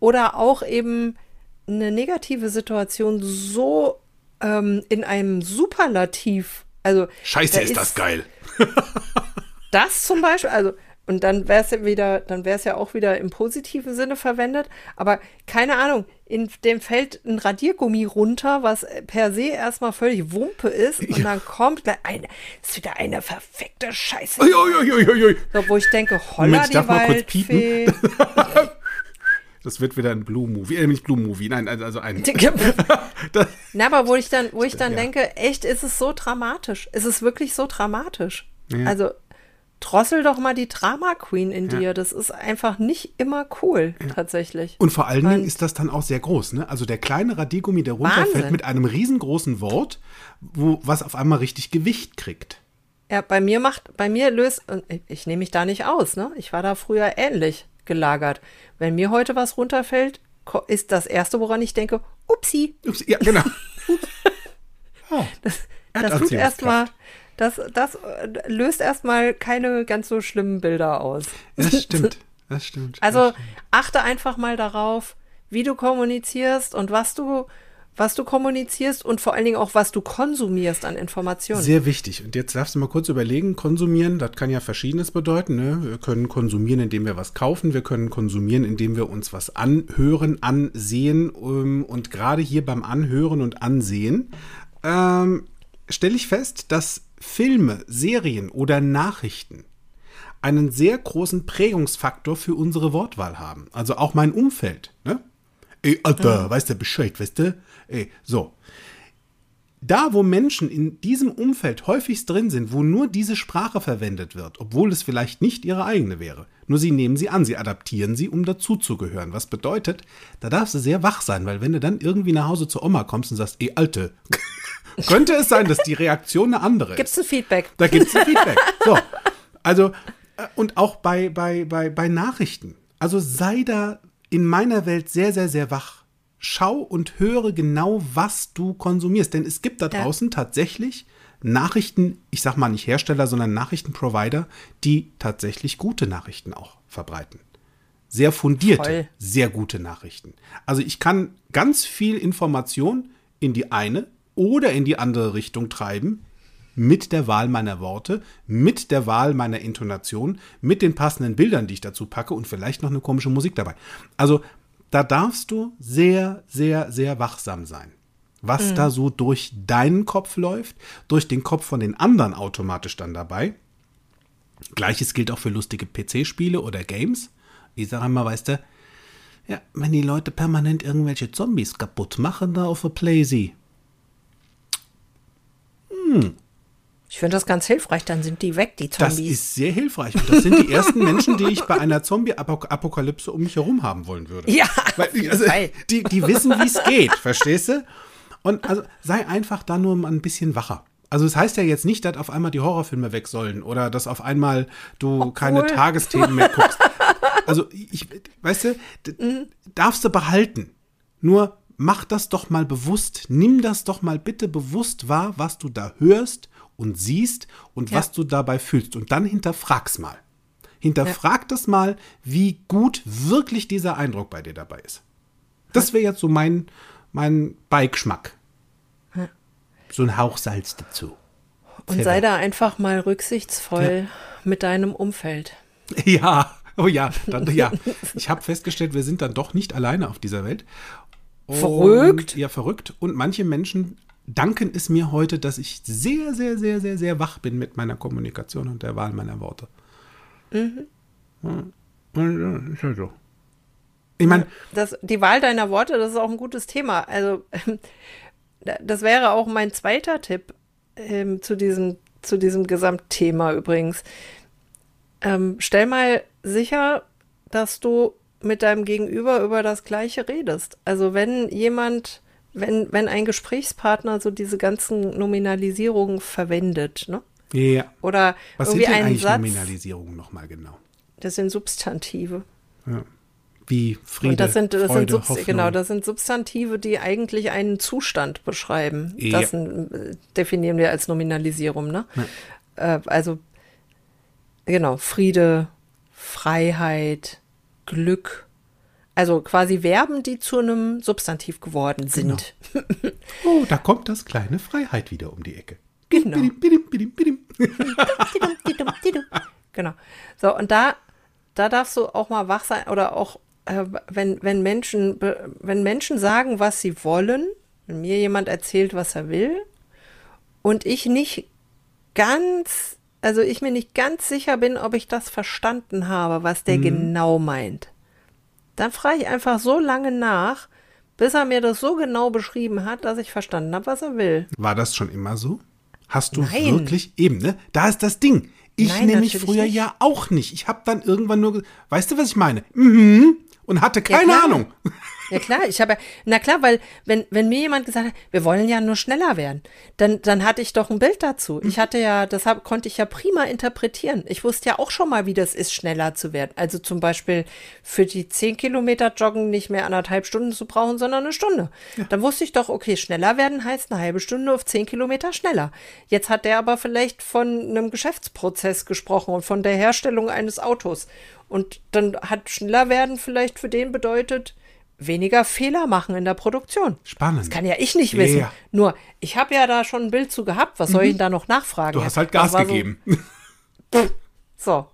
oder auch eben eine negative Situation so ähm, in einem Superlativ, also Scheiße, da ist das geil. Das zum Beispiel, also Und dann wäre es ja wieder, dann wäre es ja auch wieder im positiven Sinne verwendet. Aber keine Ahnung, in dem fällt ein Radiergummi runter, was per se erstmal völlig Wumpe ist. Und dann kommt gleich eine, ist wieder eine verfickte Scheiße. Ui, ui, ui, ui. So, wo ich denke, holla Moment, die darf mal kurz Waldfee. (laughs) Das wird wieder ein Blue Movie. Äh, nicht Blue Movie, nein, also ein. (laughs) (laughs) Das, Na, aber wo ich dann, wo ich dann Ja. denke, echt, ist es so dramatisch? Ist es wirklich so dramatisch? Ja. Also drossel doch mal die Drama Queen in dir. Das ist einfach nicht immer cool, tatsächlich. und vor allen Dingen Und- ist das dann auch sehr groß, ne? Also der kleine Radiergummi, der runterfällt Wahnsinn. mit einem riesengroßen Wort, wo was auf einmal richtig Gewicht kriegt. Ja, bei mir macht, bei mir löst, ich, ich nehme mich da nicht aus, ne? Ich war da früher ähnlich gelagert. Wenn mir heute was runterfällt, ist das erste, woran ich denke, upsi, Ups, ja, genau. (laughs) Oh, das tut Erdanziehungskraft. erstmal, das, das äh, löst erstmal keine ganz so schlimmen Bilder aus. Das (laughs) stimmt. Das stimmt. Also achte einfach mal darauf, wie du kommunizierst und was du, was du kommunizierst und vor allen Dingen auch, was du konsumierst an Informationen. Sehr wichtig. Und jetzt darfst du mal kurz überlegen, konsumieren, das kann ja verschiedenes bedeuten. Ne? Wir können konsumieren, indem wir was kaufen. Wir können konsumieren, indem wir uns was anhören, ansehen. ähm, Und gerade hier beim Anhören und Ansehen ähm, stelle ich fest, dass Filme, Serien oder Nachrichten einen sehr großen Prägungsfaktor für unsere Wortwahl haben. Also auch mein Umfeld. Ne? Ey, Alter, weißt du Bescheid, weißt du? Ey, so. Da, wo Menschen in diesem Umfeld häufigst drin sind, wo nur diese Sprache verwendet wird, obwohl es vielleicht nicht ihre eigene wäre, nur sie nehmen sie an, sie adaptieren sie, um dazuzugehören. Was bedeutet, da darfst du sehr wach sein, weil wenn du dann irgendwie nach Hause zur Oma kommst und sagst, ey, Alte, könnte es sein, dass die Reaktion eine andere ist. Gibt's ein Feedback? Da gibt es ein Feedback. So. Also, äh, und auch bei, bei, bei, bei Nachrichten. Also sei da in meiner Welt sehr, sehr, sehr wach. Schau und höre genau, was du konsumierst. Denn es gibt da Ja. draußen tatsächlich Nachrichten, ich sag mal nicht Hersteller, sondern Nachrichtenprovider, die tatsächlich gute Nachrichten auch verbreiten. Sehr fundierte, Voll. sehr gute Nachrichten. Also ich kann ganz viel Information in die eine oder in die andere Richtung treiben, mit der Wahl meiner Worte, mit der Wahl meiner Intonation, mit den passenden Bildern, die ich dazu packe und vielleicht noch eine komische Musik dabei. Also da darfst du sehr, sehr, sehr wachsam sein. Was da so durch deinen Kopf läuft, durch den Kopf von den anderen automatisch dann dabei. Gleiches gilt auch für lustige PC-Spiele oder Games. Ich sage einmal, weißt du, ja, wenn die Leute permanent irgendwelche Zombies kaputt machen da auf der Playsee, Ich finde das ganz hilfreich, dann sind die weg, die Das Zombies. ist sehr hilfreich. Und das sind die ersten Menschen, die ich bei einer Zombie-Apokalypse um mich herum haben wollen würde. Ja, Weil, also, die, die wissen, wie es geht, verstehst du? Und also sei einfach da nur mal ein bisschen wacher. Also es heißt ja jetzt nicht, dass auf einmal die Horrorfilme weg sollen oder dass auf einmal du keine Tagesthemen mehr guckst. Also ich, weißt du, d- darfst du behalten. Nur mach das doch mal bewusst. Nimm das doch mal bitte bewusst wahr, was du da hörst und siehst und Ja. was du dabei fühlst. Und dann hinterfrag's mal. Hinterfrag das mal, wie gut wirklich dieser Eindruck bei dir dabei ist. Das wäre jetzt so mein, mein Beigeschmack. So ein Hauch Salz dazu. Und sei da einfach mal rücksichtsvoll mit deinem Umfeld. Ja, oh ja, dann, ja. (laughs) Ich habe festgestellt, wir sind dann doch nicht alleine auf dieser Welt. Und, Verrückt? Ja, verrückt. Und manche Menschen danken es mir heute, dass ich sehr, sehr, sehr, sehr, sehr wach bin mit meiner Kommunikation und der Wahl meiner Worte. Mhm. Ja, ist ja so. Ich meine, die Wahl deiner Worte, das ist auch ein gutes Thema. Also, (laughs) das wäre auch mein zweiter Tipp ähm, zu, diesem, zu diesem Gesamtthema übrigens. Ähm, stell mal sicher, dass du mit deinem Gegenüber über das Gleiche redest. Also, wenn jemand, wenn, wenn ein Gesprächspartner so diese ganzen Nominalisierungen verwendet, ne? ja. Oder Was sind irgendwie denn einen eigentlich Satz, Nominalisierungen nochmal genau? das sind Substantive. Wie Friede, Und das sind, das Freude, sind Hoffnung. genau, das sind Substantive, die eigentlich einen Zustand beschreiben. Ja. Das äh, definieren wir als Nominalisierung, ne? Äh, also genau, Friede, Freiheit, Glück. Also quasi Verben, die zu einem Substantiv geworden sind. (laughs) Oh, da kommt das kleine Freiheit wieder um die Ecke. Genau. (laughs) Genau. So, und da, da darfst du auch mal wach sein oder auch, äh, wenn, wenn Menschen, wenn Menschen sagen, was sie wollen, wenn mir jemand erzählt, was er will, und ich nicht ganz, also ich mir nicht ganz sicher bin, ob ich das verstanden habe, was der genau meint, dann frage ich einfach so lange nach, bis er mir das so genau beschrieben hat, dass ich verstanden habe, was er will. War das schon immer so? Hast du Nein. wirklich eben, ne? Da ist das Ding. Ich Nein, nämlich natürlich früher nicht. ja auch nicht. Ich habe dann irgendwann nur, weißt du, was ich meine? Mhm. Und hatte Ja, keine klar. Ahnung. Ja klar, ich habe, ja- na klar, weil wenn, wenn mir jemand gesagt hat, wir wollen ja nur schneller werden, dann, dann hatte ich doch ein Bild dazu. Ich hatte ja, das hab, konnte ich ja prima interpretieren. Ich wusste ja auch schon mal, wie das ist, schneller zu werden. Also zum Beispiel für die 10 Kilometer Joggen nicht mehr anderthalb Stunden zu brauchen, sondern eine Stunde. Dann wusste ich doch, okay, schneller werden heißt eine halbe Stunde auf 10 Kilometer schneller. Jetzt hat der aber vielleicht von einem Geschäftsprozess gesprochen und von der Herstellung eines Autos. Und dann hat schneller werden vielleicht für den bedeutet, weniger Fehler machen in der Produktion. Spannend. Das kann ja ich nicht wissen. Ja. Mhm. Nur, ich habe ja da schon ein Bild zu gehabt. Was soll ich denn da noch nachfragen? Du hast halt Gas war so- gegeben. (laughs) So.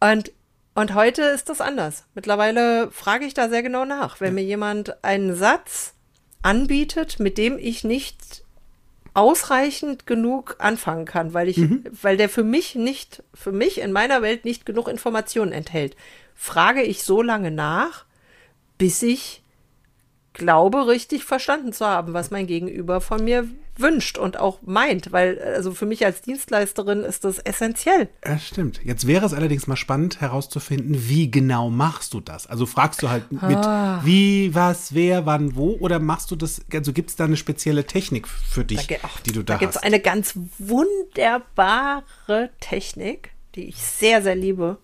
Und, und heute ist das anders. Mittlerweile frage ich da sehr genau nach. Wenn mir jemand einen Satz anbietet, mit dem ich nicht ausreichend genug anfangen kann, weil ich, weil der für mich nicht, für mich in meiner Welt nicht genug Informationen enthält, frage ich so lange nach, bis ich glaube, richtig verstanden zu haben, was mein Gegenüber von mir wünscht und auch meint, weil also für mich als Dienstleisterin ist das essentiell. Ja, stimmt. Jetzt wäre es allerdings mal spannend herauszufinden, wie genau machst du das? Also fragst du halt mit Ah. wie, was, wer, wann, wo oder machst du das, also gibt es da eine spezielle Technik für Da, dich, ge- ach, die du da, da gibt es hast? eine ganz wunderbare Technik, die ich sehr, sehr liebe.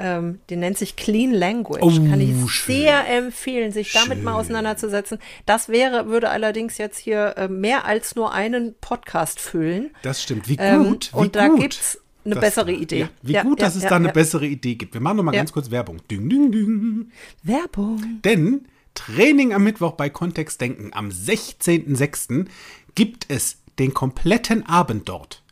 Ähm, die nennt sich Clean Language. Oh, Kann ich schön. sehr empfehlen, sich damit mal Schön. auseinanderzusetzen. Das wäre, würde allerdings jetzt hier äh, mehr als nur einen Podcast füllen. Das stimmt. Wie Ähm, gut, wie und da gut. gibt's eine dass- bessere Idee. Ja, wie Ja, gut, ja, dass es da eine bessere Idee gibt. Wir machen noch mal ganz kurz Werbung. Ding, ding, ding. Werbung. Denn Training am Mittwoch bei Kontextdenken am 16.06. gibt es den kompletten Abend dort.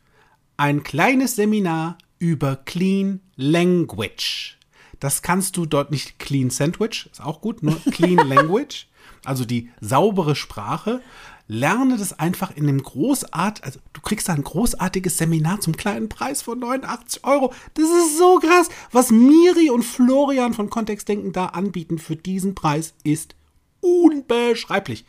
Ein kleines Seminar über Clean Language. Das kannst du dort nicht Clean Sandwich, ist auch gut, nur (laughs) Clean Language, also die saubere Sprache. Lerne das einfach in einem großart, also du kriegst da ein großartiges Seminar zum kleinen Preis von 89 Euro. Das ist so krass. Was Miri und Florian von Kontextdenken da anbieten für diesen Preis ist unbeschreiblich.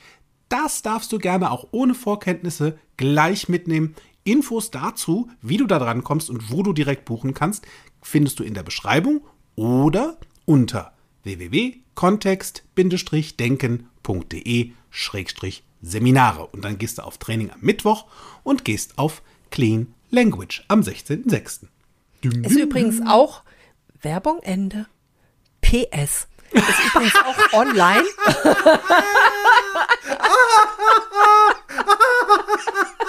Das darfst du gerne auch ohne Vorkenntnisse gleich mitnehmen. Infos dazu, wie du da dran kommst und wo du direkt buchen kannst, findest du in der Beschreibung oder unter www.kontext-denken.de-seminare. Und dann gehst du auf Training am Mittwoch und gehst auf Clean Language am 16.06. Ding, Ist übrigens auch Werbung Ende. PS. Ist übrigens auch (laughs) online. (laughs) (laughs)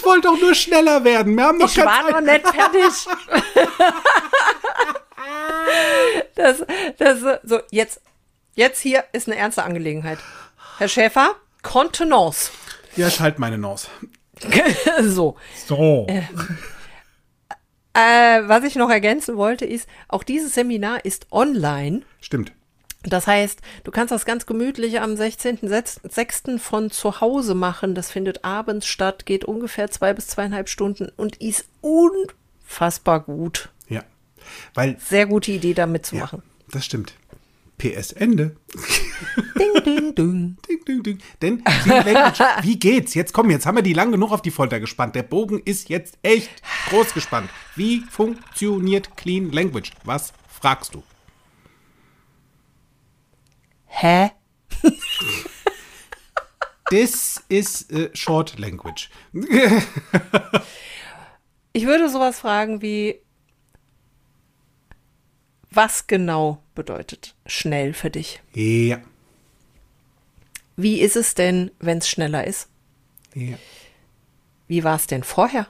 Ich wollte doch nur schneller werden. Wir haben noch Ich war noch nicht fertig. (laughs) das, das, so, jetzt, jetzt hier ist eine ernste Angelegenheit. Herr Schäfer, Kontenance. Ja, ich halt meine Nose. (laughs) so. So. Äh, was ich noch ergänzen wollte, ist, auch dieses Seminar ist online. Stimmt. Das heißt, du kannst das ganz gemütlich am 16.06. von zu Hause machen. Das findet abends statt, geht ungefähr zwei bis zweieinhalb Stunden und ist unfassbar gut. Ja. Weil, Sehr gute Idee, da ja, mitzumachen. das stimmt. PS Ende. Ding, ding, ding. (laughs) Ding, ding, ding. Denn, Clean Language, wie geht's? Jetzt komm, jetzt haben wir die lang genug auf die Folter gespannt. Der Bogen ist jetzt echt groß gespannt. Wie funktioniert Clean Language? Was fragst du? Hä? This is äh, Short Language. (laughs) Ich würde sowas fragen wie, was genau bedeutet schnell für dich? ja. Wie ist es denn, wenn es schneller ist? ja. Wie war es denn vorher?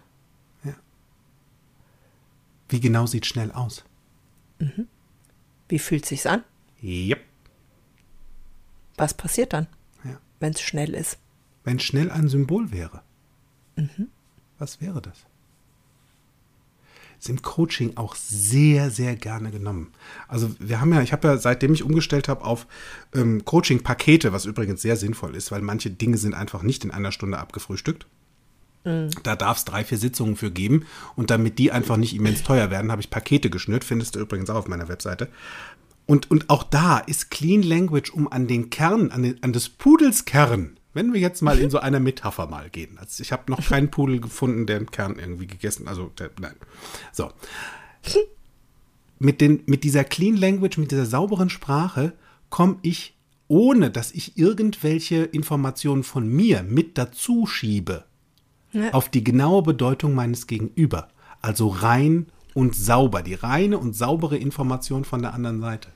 Wie genau sieht schnell aus? Wie fühlt sich's an? Yep. Was passiert dann, Ja. wenn es schnell ist? wenn schnell ein Symbol wäre? Was wäre das? Ist im Coaching auch sehr, sehr gerne genommen. Also wir haben ja, ich habe ja, seitdem ich umgestellt habe auf ähm, Coaching-Pakete, was übrigens sehr sinnvoll ist, weil manche Dinge sind einfach nicht in einer Stunde abgefrühstückt. Da darf es drei, vier Sitzungen für geben. Und damit die einfach nicht immens teuer werden, habe ich Pakete geschnürt. Findest du übrigens auch auf meiner Webseite. Und, und auch da ist Clean Language, um an den Kern, an, den, an des Pudels Kern, wenn wir jetzt mal in so einer Metapher mal gehen. Also ich habe noch keinen Pudel gefunden, der den Kern irgendwie gegessen, also der, nein. So. Mit, den, mit dieser Clean Language, mit dieser sauberen Sprache komme ich, ohne dass ich irgendwelche Informationen von mir mit dazu schiebe, Ja. auf die genaue Bedeutung meines Gegenüber. Also rein und sauber, die reine und saubere Information von der anderen Seite.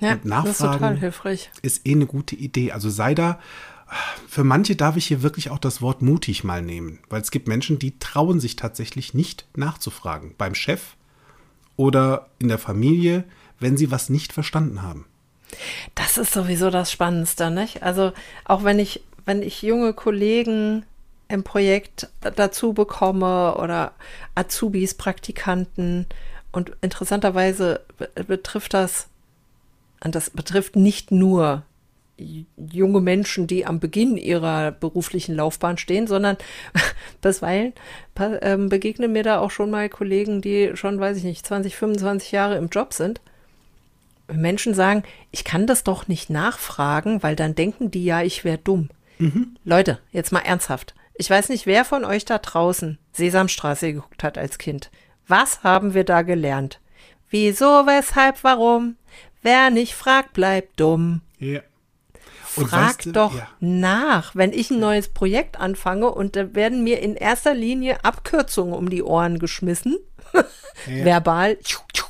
Ja, Und das ist total Nachfragen hilfreich. ist eh eine gute Idee. Also sei da, für manche darf ich hier wirklich auch das Wort mutig mal nehmen, weil es gibt Menschen, die trauen sich tatsächlich nicht nachzufragen. Beim Chef oder in der Familie, wenn sie was nicht verstanden haben. Das ist sowieso das Spannendste, nicht? Also auch wenn ich, wenn ich junge Kollegen im Projekt dazu bekomme oder Azubis, Praktikanten und interessanterweise be- betrifft das, und das betrifft nicht nur junge Menschen, die am Beginn ihrer beruflichen Laufbahn stehen, sondern (laughs) bisweilen ähm, begegnen mir da auch schon mal Kollegen, die schon, weiß ich nicht, 20, 25 Jahre im Job sind. Menschen sagen, ich kann das doch nicht nachfragen, weil dann denken die ja, ich wäre dumm. Leute, jetzt mal ernsthaft. Ich weiß nicht, wer von euch da draußen Sesamstraße geguckt hat als Kind. Was haben wir da gelernt? Wieso, weshalb, warum? Wer nicht fragt, bleibt dumm. Ja. Und Frag weißt du, doch ja. nach, wenn ich ein neues Projekt anfange und da werden mir in erster Linie Abkürzungen um die Ohren geschmissen, (laughs) verbal. Tschu, tschu, tschu.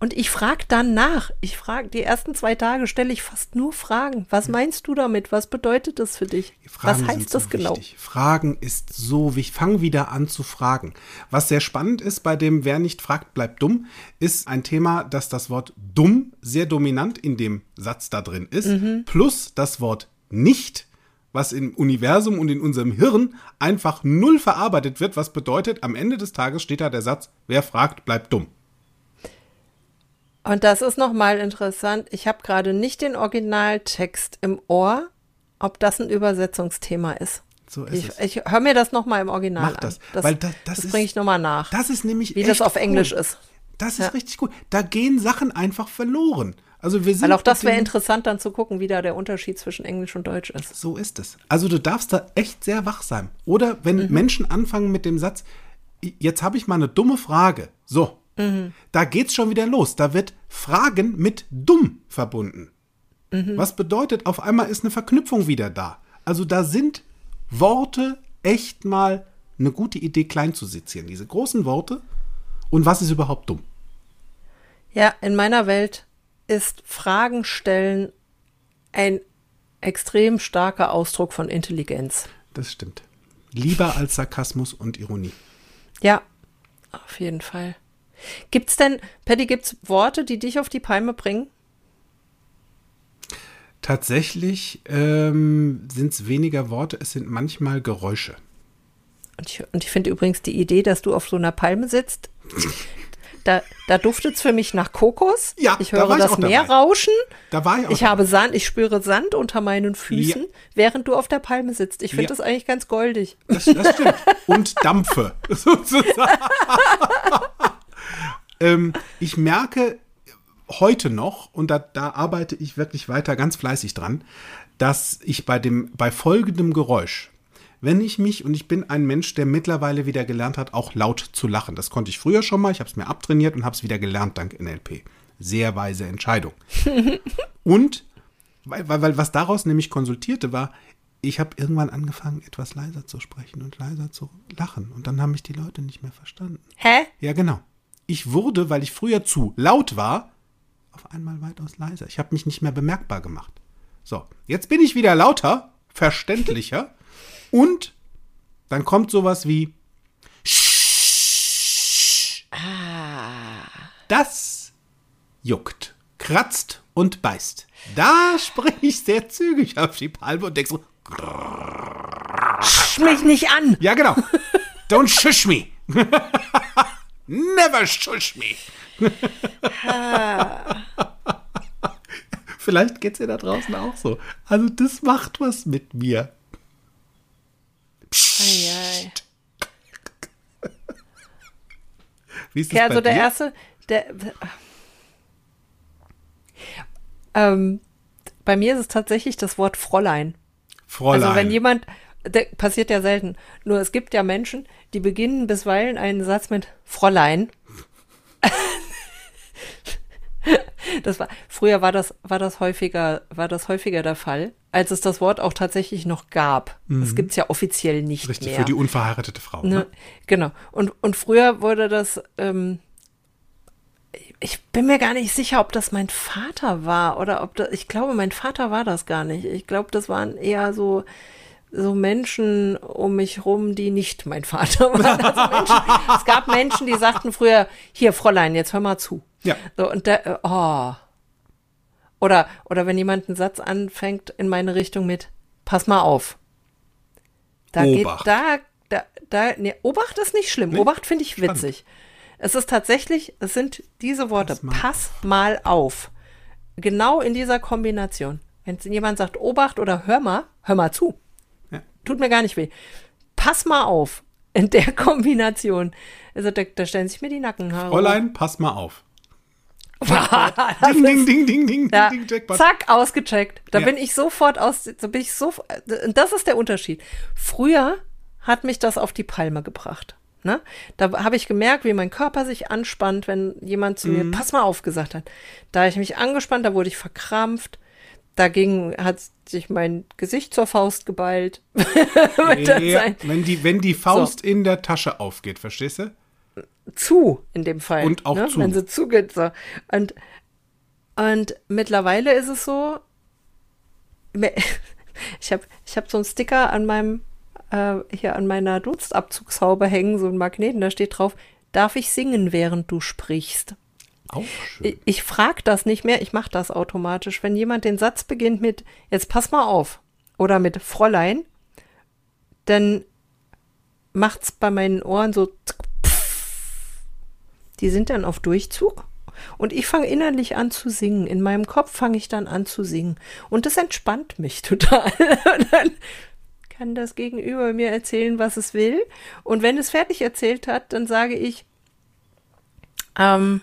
Und ich frage dann nach. Ich frage, die ersten zwei Tage stelle ich fast nur Fragen. Was meinst du damit? Was bedeutet das für dich? Fragen Was heißt das so genau? Wichtig. Fragen ist so wichtig. Fang wieder an zu fragen. Was sehr spannend ist bei dem Wer nicht fragt, bleibt dumm, ist ein Thema, dass das Wort dumm sehr dominant in dem Satz da drin ist. Mhm. Plus das Wort nicht, was im Universum und in unserem Hirn einfach null verarbeitet wird, was bedeutet, am Ende des Tages steht da der Satz, wer fragt, bleibt dumm. Und das ist nochmal interessant. Ich habe gerade nicht den Originaltext im Ohr, ob das ein Übersetzungsthema ist. So ist Ich, es. ich höre mir das nochmal im Original Mach das, an. Das, weil da- das das ist- bringe ich nochmal nach. Das ist nämlich wie das auf Englisch cool. ist. Das ist Ja. richtig gut. Da gehen Sachen einfach verloren. Also wir sind Weil auch das wäre interessant, dann zu gucken, wie da der Unterschied zwischen Englisch und Deutsch ist. So ist es. Also du darfst da echt sehr wach sein. Oder wenn Mhm. Menschen anfangen mit dem Satz, jetzt habe ich mal eine dumme Frage. So, Mhm. da geht's schon wieder los. Da wird Fragen mit dumm verbunden. Mhm. Was bedeutet, auf einmal ist eine Verknüpfung wieder da. Also da sind Worte echt mal eine gute Idee, klein zu sezieren. Diese großen Worte. Und was ist überhaupt dumm? Ja, in meiner Welt ist Fragen stellen ein extrem starker Ausdruck von Intelligenz. Das stimmt. Lieber als Sarkasmus und Ironie. Ja, auf jeden Fall. Gibt's denn, Patty, gibt's Worte, die dich auf die Palme bringen? Tatsächlich ähm, sind es weniger Worte, es sind manchmal Geräusche. Und ich, und ich finde übrigens die Idee, dass du auf so einer Palme sitzt, (laughs) da, da duftet es für mich nach Kokos. Ja, ich da höre ich das dabei. Meer rauschen. Da war ich auch. Ich habe Sand, ich spüre Sand unter meinen Füßen, Ja. während du auf der Palme sitzt. Ich finde Ja. das eigentlich ganz goldig. Das, das stimmt. Und Dampfe, (laughs) sozusagen. (laughs) ähm, ich merke heute noch, und da, da arbeite ich wirklich weiter ganz fleißig dran, dass ich bei dem, bei folgendem Geräusch, wenn ich mich, und ich bin ein Mensch, der mittlerweile wieder gelernt hat, auch laut zu lachen. Das konnte ich früher schon mal, ich habe es mir abtrainiert und habe es wieder gelernt dank NLP. Sehr weise Entscheidung. (laughs) und weil, weil, weil was daraus nämlich konsultierte war, ich habe irgendwann angefangen, etwas leiser zu sprechen und leiser zu lachen. Und dann haben mich die Leute nicht mehr verstanden. Hä? Ja, genau. Ich wurde, weil ich früher zu laut war, auf einmal weitaus leiser. Ich habe mich nicht mehr bemerkbar gemacht. So, jetzt bin ich wieder lauter, verständlicher (laughs) und dann kommt sowas wie Das juckt, kratzt und beißt. Da springe ich sehr zügig auf die Palme und denke so, mich nicht an. Ja, genau. (laughs) Don't shush me. (laughs) Never shush me. (laughs) Vielleicht geht's dir da draußen auch so. Also das macht was mit mir. Psst. (laughs) Wie ist das Ja, bei also der dir? erste, der. Ähm, bei mir ist es tatsächlich das Wort Fräulein. Fräulein. Also wenn jemand, passiert ja selten, nur es gibt ja Menschen, die beginnen bisweilen einen Satz mit Fräulein. (laughs) Das war, früher war das, war das häufiger, war das häufiger der Fall, als es das Wort auch tatsächlich noch gab. Das gibt's ja offiziell nicht Mhm. Richtig, mehr. für die unverheiratete Frau. Ne? Ne? Genau. Und, und früher wurde das, ähm, ich bin mir gar nicht sicher, ob das mein Vater war oder ob das, ich glaube, mein Vater war das gar nicht. Ich glaube, das waren eher so, so Menschen um mich rum, die nicht mein Vater waren. Also Menschen, es gab Menschen, die sagten früher, hier, Fräulein, jetzt hör mal zu. Ja. So, und der, äh, oh. Oder, oder wenn jemand einen Satz anfängt in meine Richtung mit, pass mal auf. Da Obacht. geht, da, da, da, nee, Obacht ist nicht schlimm. Obacht finde ich Spannend. witzig. Es ist tatsächlich, es sind diese Worte, Pass pass mal mal, auf. Genau in dieser Kombination. Wenn jemand sagt Obacht oder hör mal, hör mal zu. Tut mir gar nicht weh. Pass mal auf. In der (laughs) Kombination. Also da, da stellen sich mir die Nackenhaare. Fräulein, pass mal auf. (laughs) Ding, ding, ding, ding, ding, ja, ding, Jackpot. zack, ausgecheckt. Da Ja. bin ich sofort aus, da bin ich so, das ist der Unterschied. Früher hat mich das auf die Palme gebracht. Ne? Da habe ich gemerkt, wie mein Körper sich anspannt, wenn jemand zu Mhm. mir, pass mal auf, gesagt hat. Da habe ich mich angespannt, da wurde ich verkrampft. Dagegen hat sich mein Gesicht zur Faust geballt. (laughs) Ja, wenn, die, wenn die Faust in der Tasche aufgeht, verstehst du? zu in dem Fall. Und auch ne? zu. Wenn sie zugeht. So. Und, und mittlerweile ist es so, (laughs) ich habe ich hab so einen Sticker an meinem, äh, hier an meiner Dunstabzugshaube hängen, so einen Magneten, da steht drauf, darf ich singen, während du sprichst? Auch schön. Ich, ich frage das nicht mehr, ich mache das automatisch. Wenn jemand den Satz beginnt mit, jetzt pass mal auf, oder mit Fräulein, dann macht's bei meinen Ohren so, die sind dann auf Durchzug. Und ich fange innerlich an zu singen. In meinem Kopf fange ich dann an zu singen. Und das entspannt mich (laughs) total. Und dann kann das Gegenüber mir erzählen, was es will. Und wenn es fertig erzählt hat, dann sage ich, ähm,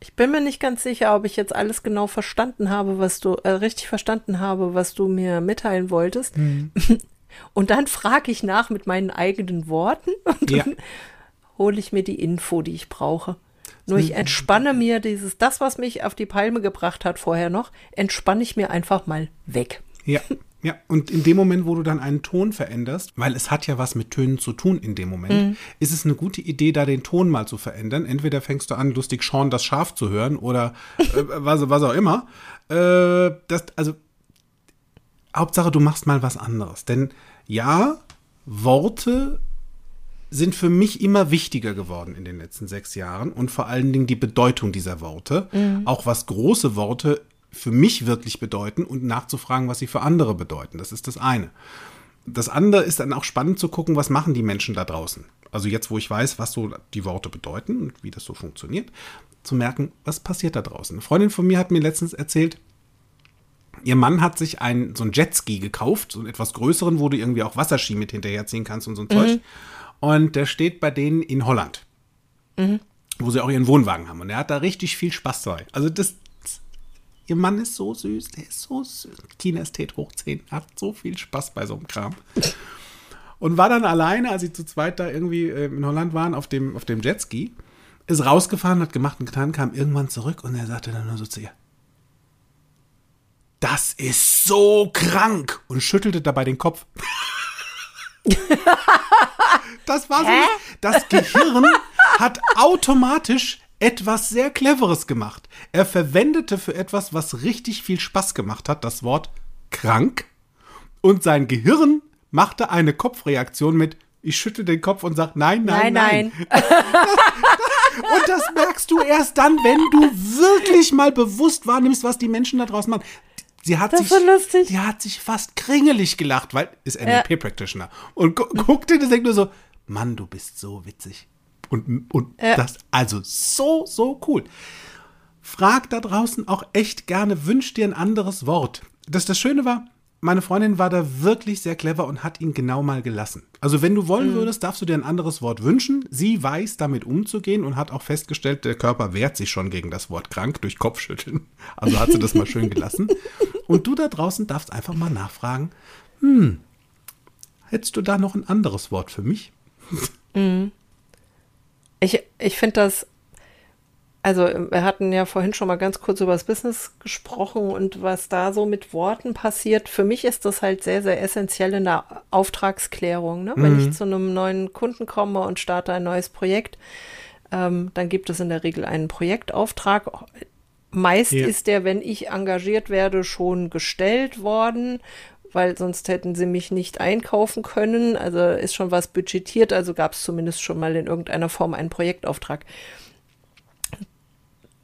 ich bin mir nicht ganz sicher, ob ich jetzt alles genau verstanden habe, was du, äh, richtig verstanden habe, was du mir mitteilen wolltest. (laughs) Und dann frage ich nach mit meinen eigenen Worten (laughs) und Ja. dann hole ich mir die Info, die ich brauche. Nur ich entspanne mir dieses, das, was mich auf die Palme gebracht hat vorher noch, entspanne ich mir einfach mal weg. Ja, (laughs) ja. Und in dem Moment, wo du dann einen Ton veränderst, weil es hat ja was mit Tönen zu tun in dem Moment, Mhm. ist es eine gute Idee, da den Ton mal zu verändern. Entweder fängst du an, lustig Sean das Schaf zu hören oder äh, was, was auch immer. Äh, das, also, Hauptsache, du machst mal was anderes. Denn ja, Worte sind für mich immer wichtiger geworden in den letzten sechs Jahren und vor allen Dingen die Bedeutung dieser Worte, auch was große Worte für mich wirklich bedeuten und nachzufragen, was sie für andere bedeuten. Das ist das eine. Das andere ist dann auch spannend zu gucken, was machen die Menschen da draußen. Also jetzt, wo ich weiß, was so die Worte bedeuten und wie das so funktioniert, zu merken, was passiert da draußen. Eine Freundin von mir hat mir letztens erzählt, Ihr Mann hat sich ein, so ein Jetski gekauft, so einen etwas größeren, wo du irgendwie auch Wasserski mit hinterherziehen kannst und so ein Zeug. Und der steht bei denen in Holland, wo sie auch ihren Wohnwagen haben. Und er hat da richtig viel Spaß dabei. Also das, ihr Mann ist so süß, der ist so süß. Kinästhet hoch 10, hat so viel Spaß bei so einem Kram. Und war dann alleine, als sie zu zweit da irgendwie äh, in Holland waren, auf dem, auf dem Jetski, ist rausgefahren, hat gemacht und getan, kam irgendwann zurück und er sagte dann nur so zu ihr, das ist so krank und schüttelte dabei den Kopf. (laughs) das war so. Das Gehirn hat automatisch etwas sehr Cleveres gemacht. Er verwendete für etwas, was richtig viel Spaß gemacht hat, das Wort krank. Und sein Gehirn machte eine Kopfreaktion mit, ich schüttel den Kopf und sag nein, nein, nein. (laughs) (laughs) Und das merkst du erst dann, wenn du wirklich mal bewusst wahrnimmst, was die Menschen da draußen machen. sie hat Das sich, war lustig. die hat sich fast kringelig gelacht, weil ist Ja. NLP Practitioner und gu guckte und denkt nur so, Mann, du bist so witzig und und Ja. das also so so cool. Frag da draußen auch echt gerne, wünsch dir ein anderes Wort. Das das Schöne war, meine Freundin war da wirklich sehr clever und hat ihn genau mal gelassen. Also wenn du wollen würdest, darfst du dir ein anderes Wort wünschen. Sie weiß damit umzugehen und hat auch festgestellt, der Körper wehrt sich schon gegen das Wort krank durch Kopfschütteln. Also hat sie das mal schön gelassen. Und du da draußen darfst einfach mal nachfragen, hm, hättest du da noch ein anderes Wort für mich? Ich, ich finde das, also wir hatten ja vorhin schon mal ganz kurz über das Business gesprochen und was da so mit Worten passiert. Für mich ist das halt sehr, sehr essentiell in der Auftragsklärung. Ne? Wenn ich zu einem neuen Kunden komme und starte ein neues Projekt, ähm, dann gibt es in der Regel einen Projektauftrag. Meist Ja. ist der, wenn ich engagiert werde, schon gestellt worden, weil sonst hätten sie mich nicht einkaufen können. Also ist schon was budgetiert, also gab es zumindest schon mal in irgendeiner Form einen Projektauftrag.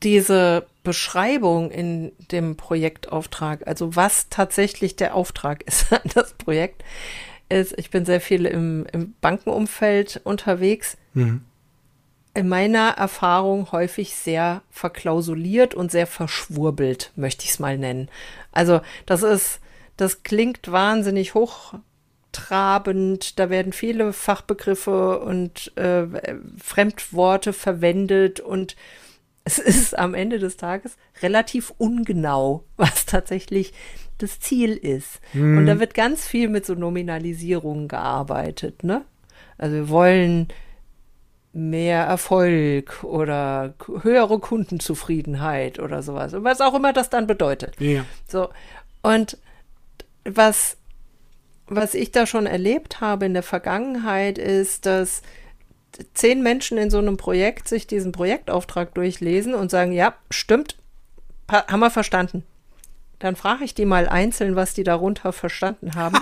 Diese Beschreibung in dem Projektauftrag, also was tatsächlich der Auftrag ist (laughs) an das Projekt, ist, ich bin sehr viel im, im Bankenumfeld unterwegs in meiner Erfahrung häufig sehr verklausuliert und sehr verschwurbelt, möchte ich es mal nennen. Also das ist, das klingt wahnsinnig hochtrabend, da werden viele Fachbegriffe und äh, Fremdworte verwendet und es ist am Ende des Tages relativ ungenau, was tatsächlich das Ziel ist. Und da wird ganz viel mit so Nominalisierungen gearbeitet, ne? Also wir wollen mehr Erfolg oder höhere Kundenzufriedenheit oder sowas. Was auch immer das dann bedeutet. Ja. So. Und was, was ich da schon erlebt habe in der Vergangenheit ist, dass zehn Menschen in so einem Projekt sich diesen Projektauftrag durchlesen und sagen, ja, stimmt, haben wir verstanden. Dann frage ich die mal einzeln, was die darunter verstanden haben.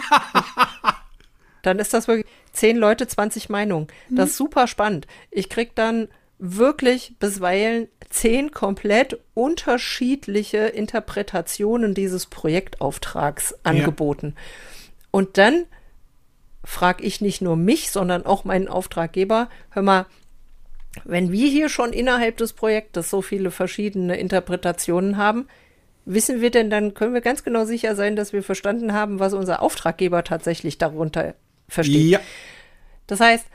(laughs) dann ist das wirklich zehn Leute, 20 Meinungen. Das ist super spannend. Ich krieg dann wirklich bisweilen zehn komplett unterschiedliche Interpretationen dieses Projektauftrags angeboten. Und dann frage ich nicht nur mich, sondern auch meinen Auftraggeber, hör mal, wenn wir hier schon innerhalb des Projektes so viele verschiedene Interpretationen haben, wissen wir denn, dann können wir ganz genau sicher sein, dass wir verstanden haben, was unser Auftraggeber tatsächlich darunter versteht. Ja. Das heißt,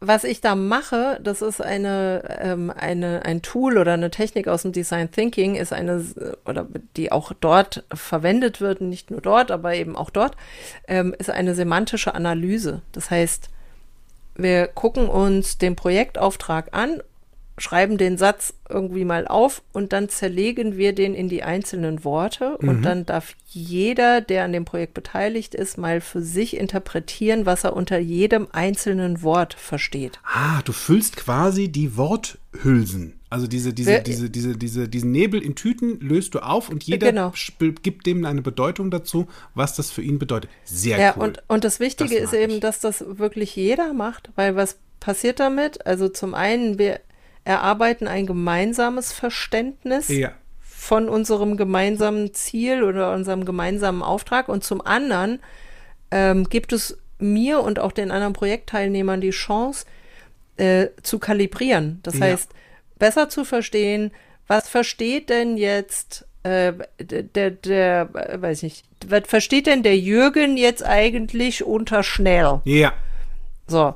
was ich da mache, das ist eine, ähm, eine, ein Tool oder eine Technik aus dem Design Thinking, ist eine, oder die auch dort verwendet wird, nicht nur dort, aber eben auch dort, ähm, ist eine semantische Analyse. Das heißt, wir gucken uns den Projektauftrag an, schreiben den Satz irgendwie mal auf und dann zerlegen wir den in die einzelnen Worte und dann darf jeder, der an dem Projekt beteiligt ist, mal für sich interpretieren, was er unter jedem einzelnen Wort versteht. Ah, du füllst quasi die Worthülsen. Also diese, diese, Wer- diese, diese, diese, diesen Nebel in Tüten löst du auf und jeder Genau. gibt dem eine Bedeutung dazu, was das für ihn bedeutet. Sehr Ja, cool. und, und das Wichtige Das ist eben, ich. dass das wirklich jeder macht, weil was passiert damit? Also zum einen, wir erarbeiten ein gemeinsames Verständnis ja. von unserem gemeinsamen Ziel oder unserem gemeinsamen Auftrag und zum anderen ähm, gibt es mir und auch den anderen Projektteilnehmern die Chance äh, zu kalibrieren. Das Ja. heißt, besser zu verstehen, was versteht denn jetzt äh, der, der, äh, weiß nicht, was versteht denn der Jürgen jetzt eigentlich unter schnell? Ja. So.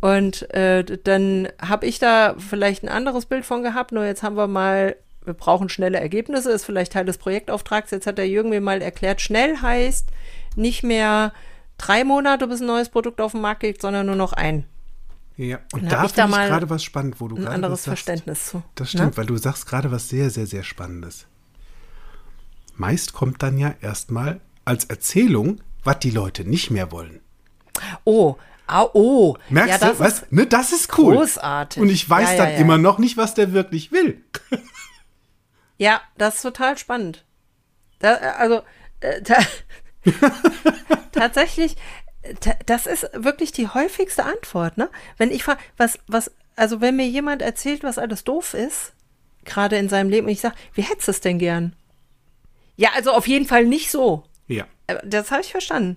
Und äh, dann habe ich da vielleicht ein anderes Bild von gehabt, nur jetzt haben wir mal, wir brauchen schnelle Ergebnisse, ist vielleicht Teil des Projektauftrags. Jetzt hat der Jürgen mir mal erklärt, schnell heißt nicht mehr drei Monate, bis ein neues Produkt auf den Markt geht, sondern nur noch ein. Ja. Und Dann da hab ich da finde ich gerade was spannend, wo du Ein gerade anderes sagst. Verständnis zu. Das ne? stimmt, weil du sagst gerade was sehr, sehr, sehr Spannendes. Meist kommt dann ja erstmal als Erzählung, was die Leute nicht mehr wollen. Oh, au, oh. Merkst ja, du, das was? Ne, das ist cool. großartig. Und ich weiß Ja, dann immer noch nicht, was der wirklich will. (laughs) Ja, das ist total spannend. Da, äh, also, äh, ta (laughs) tatsächlich, ta das ist wirklich die häufigste Antwort, ne? Wenn ich frage, was, was, also wenn mir jemand erzählt, was alles doof ist, gerade in seinem Leben, und ich sage, wie hättest du es denn gern? Ja, also auf jeden Fall nicht so. Ja. Äh, Das habe ich verstanden.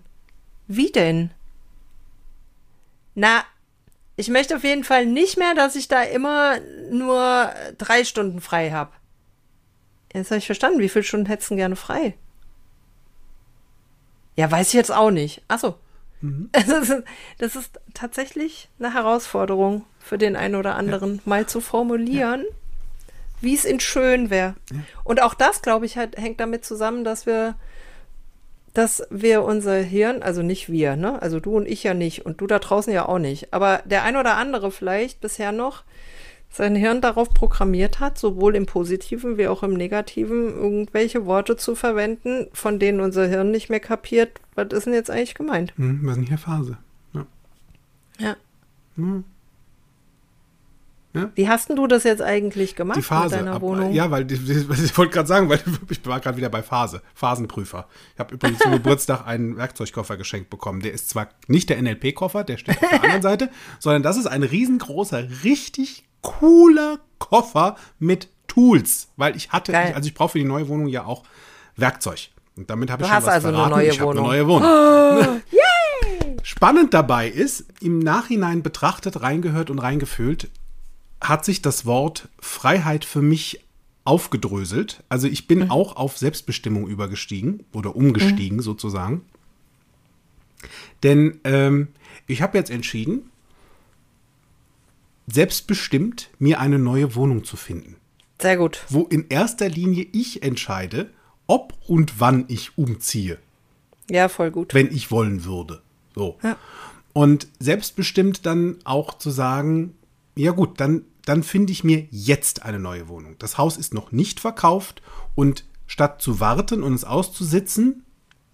Wie denn? Na, ich möchte auf jeden Fall nicht mehr, dass ich da immer nur drei Stunden frei habe. Jetzt habe ich verstanden. Wie viele Stunden hättest du gerne frei? Ja, weiß ich jetzt auch nicht. Achso. (laughs) Das, ist, das ist tatsächlich eine Herausforderung für den einen oder anderen, mal zu formulieren, wie es in schön wäre. Und auch das, glaube ich, hat, hängt damit zusammen, dass wir dass wir unser Hirn, also nicht wir, ne? Also du und ich ja nicht und du da draußen ja auch nicht, aber der ein oder andere vielleicht bisher noch sein Hirn darauf programmiert hat, sowohl im positiven wie auch im negativen, irgendwelche Worte zu verwenden, von denen unser Hirn nicht mehr kapiert, was ist denn jetzt eigentlich gemeint? Hm, was ist denn hier Phase? Ja. Ja. Hm. Ja. Wie hast denn du das jetzt eigentlich gemacht Die Phase. mit deiner ab- Wohnung? Ja, weil (laughs) ich wollte gerade sagen, weil (laughs) ich war gerade wieder bei Phase. Phasenprüfer. Ich habe übrigens zum (laughs) Geburtstag einen Werkzeugkoffer geschenkt bekommen. Der ist zwar nicht der NLP-Koffer, der steht auf der anderen Seite, sondern das ist ein riesengroßer, richtig cooler Koffer mit Tools. Weil ich hatte, ich, also ich brauche für die neue Wohnung ja auch Werkzeug. Und damit habe ich schon hast was also eine verraten. neue ich habe eine Wohnung. neue Wohnung. Spannend dabei ist, im Nachhinein betrachtet, reingehört und reingefühlt, hat sich das Wort Freiheit für mich aufgedröselt. Also ich bin auch auf Selbstbestimmung übergestiegen oder umgestiegen sozusagen. Denn ähm, ich habe jetzt entschieden, selbstbestimmt mir eine neue Wohnung zu finden, Sehr gut. wo in erster Linie ich entscheide, ob und wann ich umziehe Ja, voll gut. wenn ich wollen würde. So. Ja. Und selbstbestimmt dann auch zu sagen, ja gut, dann, dann finde ich mir jetzt eine neue Wohnung. Das Haus ist noch nicht verkauft und statt zu warten und es auszusitzen,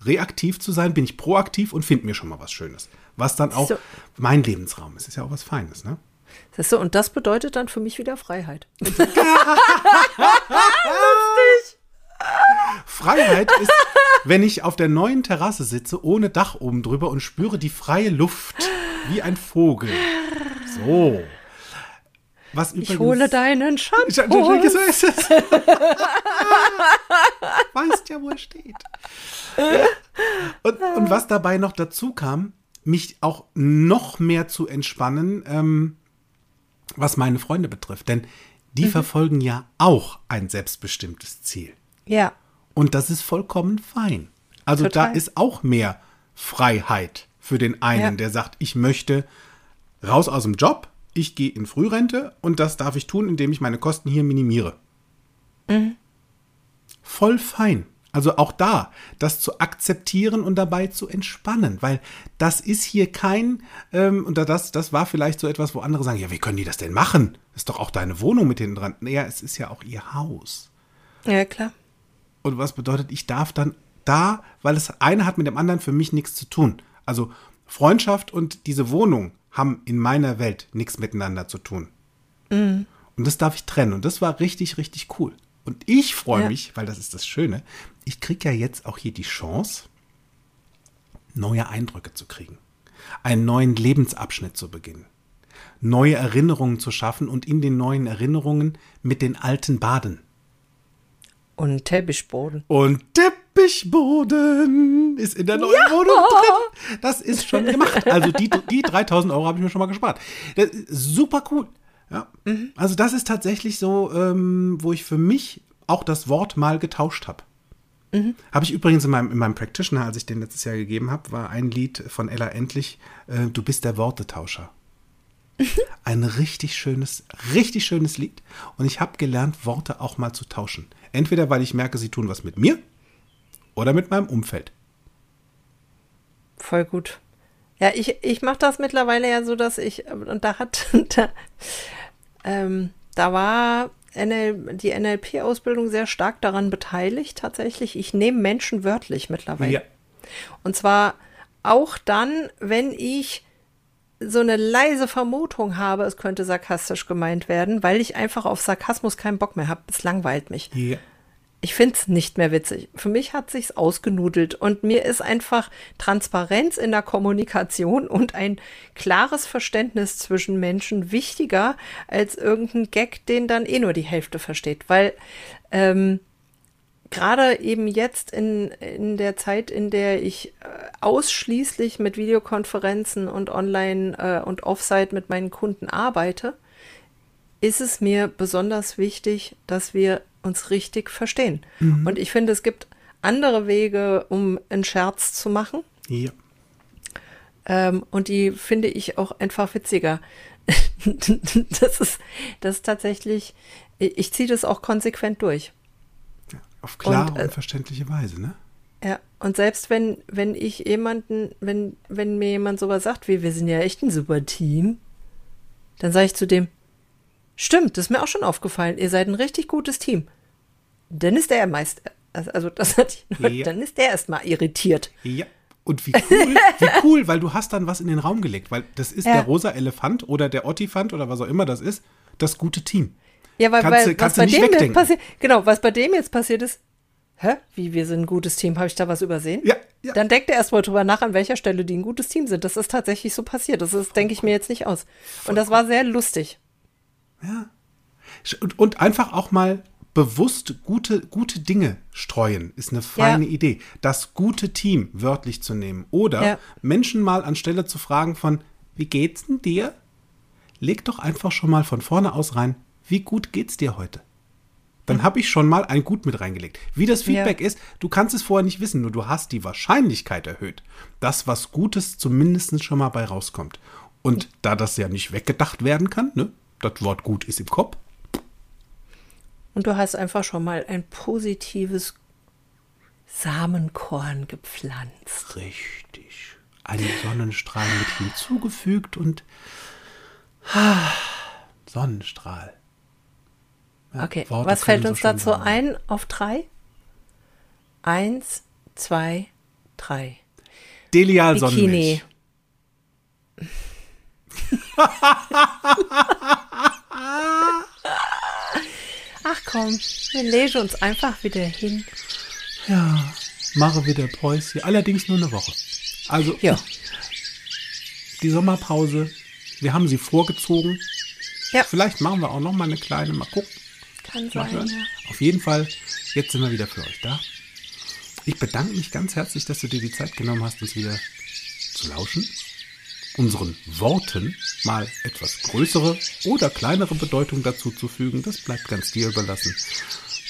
reaktiv zu sein, bin ich proaktiv und finde mir schon mal was Schönes. Was dann auch So. mein Lebensraum ist. Ist ja auch was Feines, ne? Siehst du, und das bedeutet dann für mich wieder Freiheit. (laughs) Freiheit ist, wenn ich auf der neuen Terrasse sitze, ohne Dach oben drüber und spüre die freie Luft wie ein Vogel. So. Was übrigens, Ich hole deinen Shampoo. (laughs) ich- so ist (laughs) es. Weißt ja, wo er steht. Und, und was dabei noch dazu kam, mich auch noch mehr zu entspannen, ähm, was meine Freunde betrifft. Denn die Mhm. verfolgen ja auch ein selbstbestimmtes Ziel. Ja, Und das ist vollkommen fein. Also da Total. ist auch mehr Freiheit für den einen, Ja. der sagt, ich möchte raus aus dem Job, ich gehe in Frührente und das darf ich tun, indem ich meine Kosten hier minimiere. Mhm. Voll fein. Also auch da, das zu akzeptieren und dabei zu entspannen, weil das ist hier kein, ähm, und das, das war vielleicht so etwas, wo andere sagen, ja, wie können die das denn machen? Ist doch auch deine Wohnung mit hinten dran. Naja, es ist ja auch ihr Haus. ja klar. Und was bedeutet, ich darf dann da, weil das eine hat mit dem anderen für mich nichts zu tun. Also Freundschaft und diese Wohnung haben in meiner Welt nichts miteinander zu tun. Und das darf ich trennen. Und das war richtig, richtig cool. Und ich freue Ja. mich, weil das ist das Schöne, ich kriege ja jetzt auch hier die Chance, neue Eindrücke zu kriegen. Einen neuen Lebensabschnitt zu beginnen. Neue Erinnerungen zu schaffen und in den neuen Erinnerungen mit den alten baden. Und Teppichboden. Und Teppichboden ist in der neuen Wohnung drin. Das ist schon gemacht. Also die, die 3000 Euro habe ich mir schon mal gespart. Super cool. Ja. Also das ist tatsächlich so, ähm, wo ich für mich auch das Wort mal getauscht habe. Habe ich übrigens in meinem, in meinem Practitioner, als ich den letztes Jahr gegeben habe, war ein Lied von Ella Endlich, äh, Du bist der Wortetauscher. (laughs) Ein richtig schönes, richtig schönes Lied. Und ich habe gelernt, Worte auch mal zu tauschen. Entweder weil ich merke, sie tun was mit mir oder mit meinem Umfeld. Voll gut. Ja, ich, ich mache das mittlerweile ja so, dass ich, und da hat, (laughs) da, ähm, da war NL, die NLP-Ausbildung sehr stark daran beteiligt, tatsächlich. Ich nehme Menschen wörtlich mittlerweile. Und zwar auch dann, wenn ich so eine leise Vermutung habe, es könnte sarkastisch gemeint werden, weil ich einfach auf Sarkasmus keinen Bock mehr habe. Es langweilt mich. Ja. Ich finde es nicht mehr witzig. Für mich hat sich's ausgenudelt und mir ist einfach Transparenz in der Kommunikation und ein klares Verständnis zwischen Menschen wichtiger als irgendein Gag, den dann eh nur die Hälfte versteht. Weil ähm, gerade eben jetzt in, in der Zeit, in der ich äh, ausschließlich mit Videokonferenzen und online äh, und offsite mit meinen Kunden arbeite, ist es mir besonders wichtig, dass wir uns richtig verstehen. Mhm. Und ich finde, es gibt andere Wege, um einen Scherz zu machen. Ja. Ähm, und die finde ich auch einfach witziger. (laughs) das ist, das ist tatsächlich, ich ziehe das auch konsequent durch. Auf klare und, äh, und verständliche Weise, ne? Ja, und selbst wenn, wenn ich jemanden, wenn, wenn mir jemand sowas sagt, wie wir sind ja echt ein super Team, dann sage ich zu dem, stimmt, das ist mir auch schon aufgefallen, ihr seid ein richtig gutes Team. Dann ist der meist, also das hat ja. dann ist der erstmal irritiert. Ja. Und wie cool, wie (laughs) cool, weil du hast dann was in den Raum gelegt, weil das ist ja. der rosa Elefant oder der Ottifant oder was auch immer das ist, das gute Team. Ja, weil, kannst, weil kannst was bei dem jetzt passiert, genau, was bei dem jetzt passiert ist, hä, wie wir sind ein gutes Team, habe ich da was übersehen? Ja, ja. Dann denkt er erstmal drüber nach, an welcher Stelle die ein gutes Team sind. Das ist tatsächlich so passiert. Das ist, denke ich mir jetzt nicht aus. Und das war sehr lustig. Ja. Und, und einfach auch mal bewusst gute, gute Dinge streuen, ist eine feine ja. Idee. Das gute Team wörtlich zu nehmen. Oder ja. Menschen mal anstelle zu fragen von, wie geht's denn dir? Leg doch einfach schon mal von vorne aus rein, wie gut geht's dir heute? Dann habe ich schon mal ein Gut mit reingelegt. Wie das Feedback ja. ist, du kannst es vorher nicht wissen, nur du hast die Wahrscheinlichkeit erhöht, dass was Gutes zumindest schon mal bei rauskommt. Und da das ja nicht weggedacht werden kann, ne, das Wort gut ist im Kopf. Und du hast einfach schon mal ein positives Samenkorn gepflanzt. Richtig. Einen Sonnenstrahl mit hinzugefügt und ah, Sonnenstrahl. Ja, okay, Worte was fällt uns so dazu sein. ein auf drei? Eins, zwei, drei. Delial Bikini. (laughs) (laughs) Ach komm, wir legen uns einfach wieder hin. Ja, mache wieder Päuschen. Allerdings nur eine Woche. Also, ja. die Sommerpause, wir haben sie vorgezogen. Ja. Vielleicht machen wir auch noch mal eine kleine, mal gucken. Kann sein, ja. Auf jeden Fall, jetzt sind wir wieder für euch da. Ich bedanke mich ganz herzlich, dass du dir die Zeit genommen hast, uns wieder zu lauschen. Unseren Worten mal etwas größere oder kleinere Bedeutung dazu zu fügen, das bleibt ganz dir überlassen.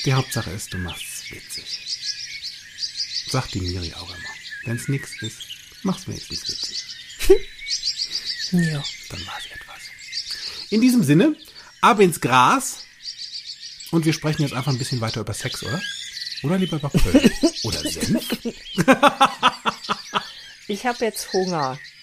Die Hauptsache ist, du machst es witzig. Sagt die Miri auch immer. Wenn es nichts ist, mach's wenigstens witzig. (laughs) ja. Dann war es etwas. In diesem Sinne, ab ins Gras. Und wir sprechen jetzt einfach ein bisschen weiter über Sex, oder? Oder lieber über Köln? (laughs) oder Senf? ich habe jetzt Hunger.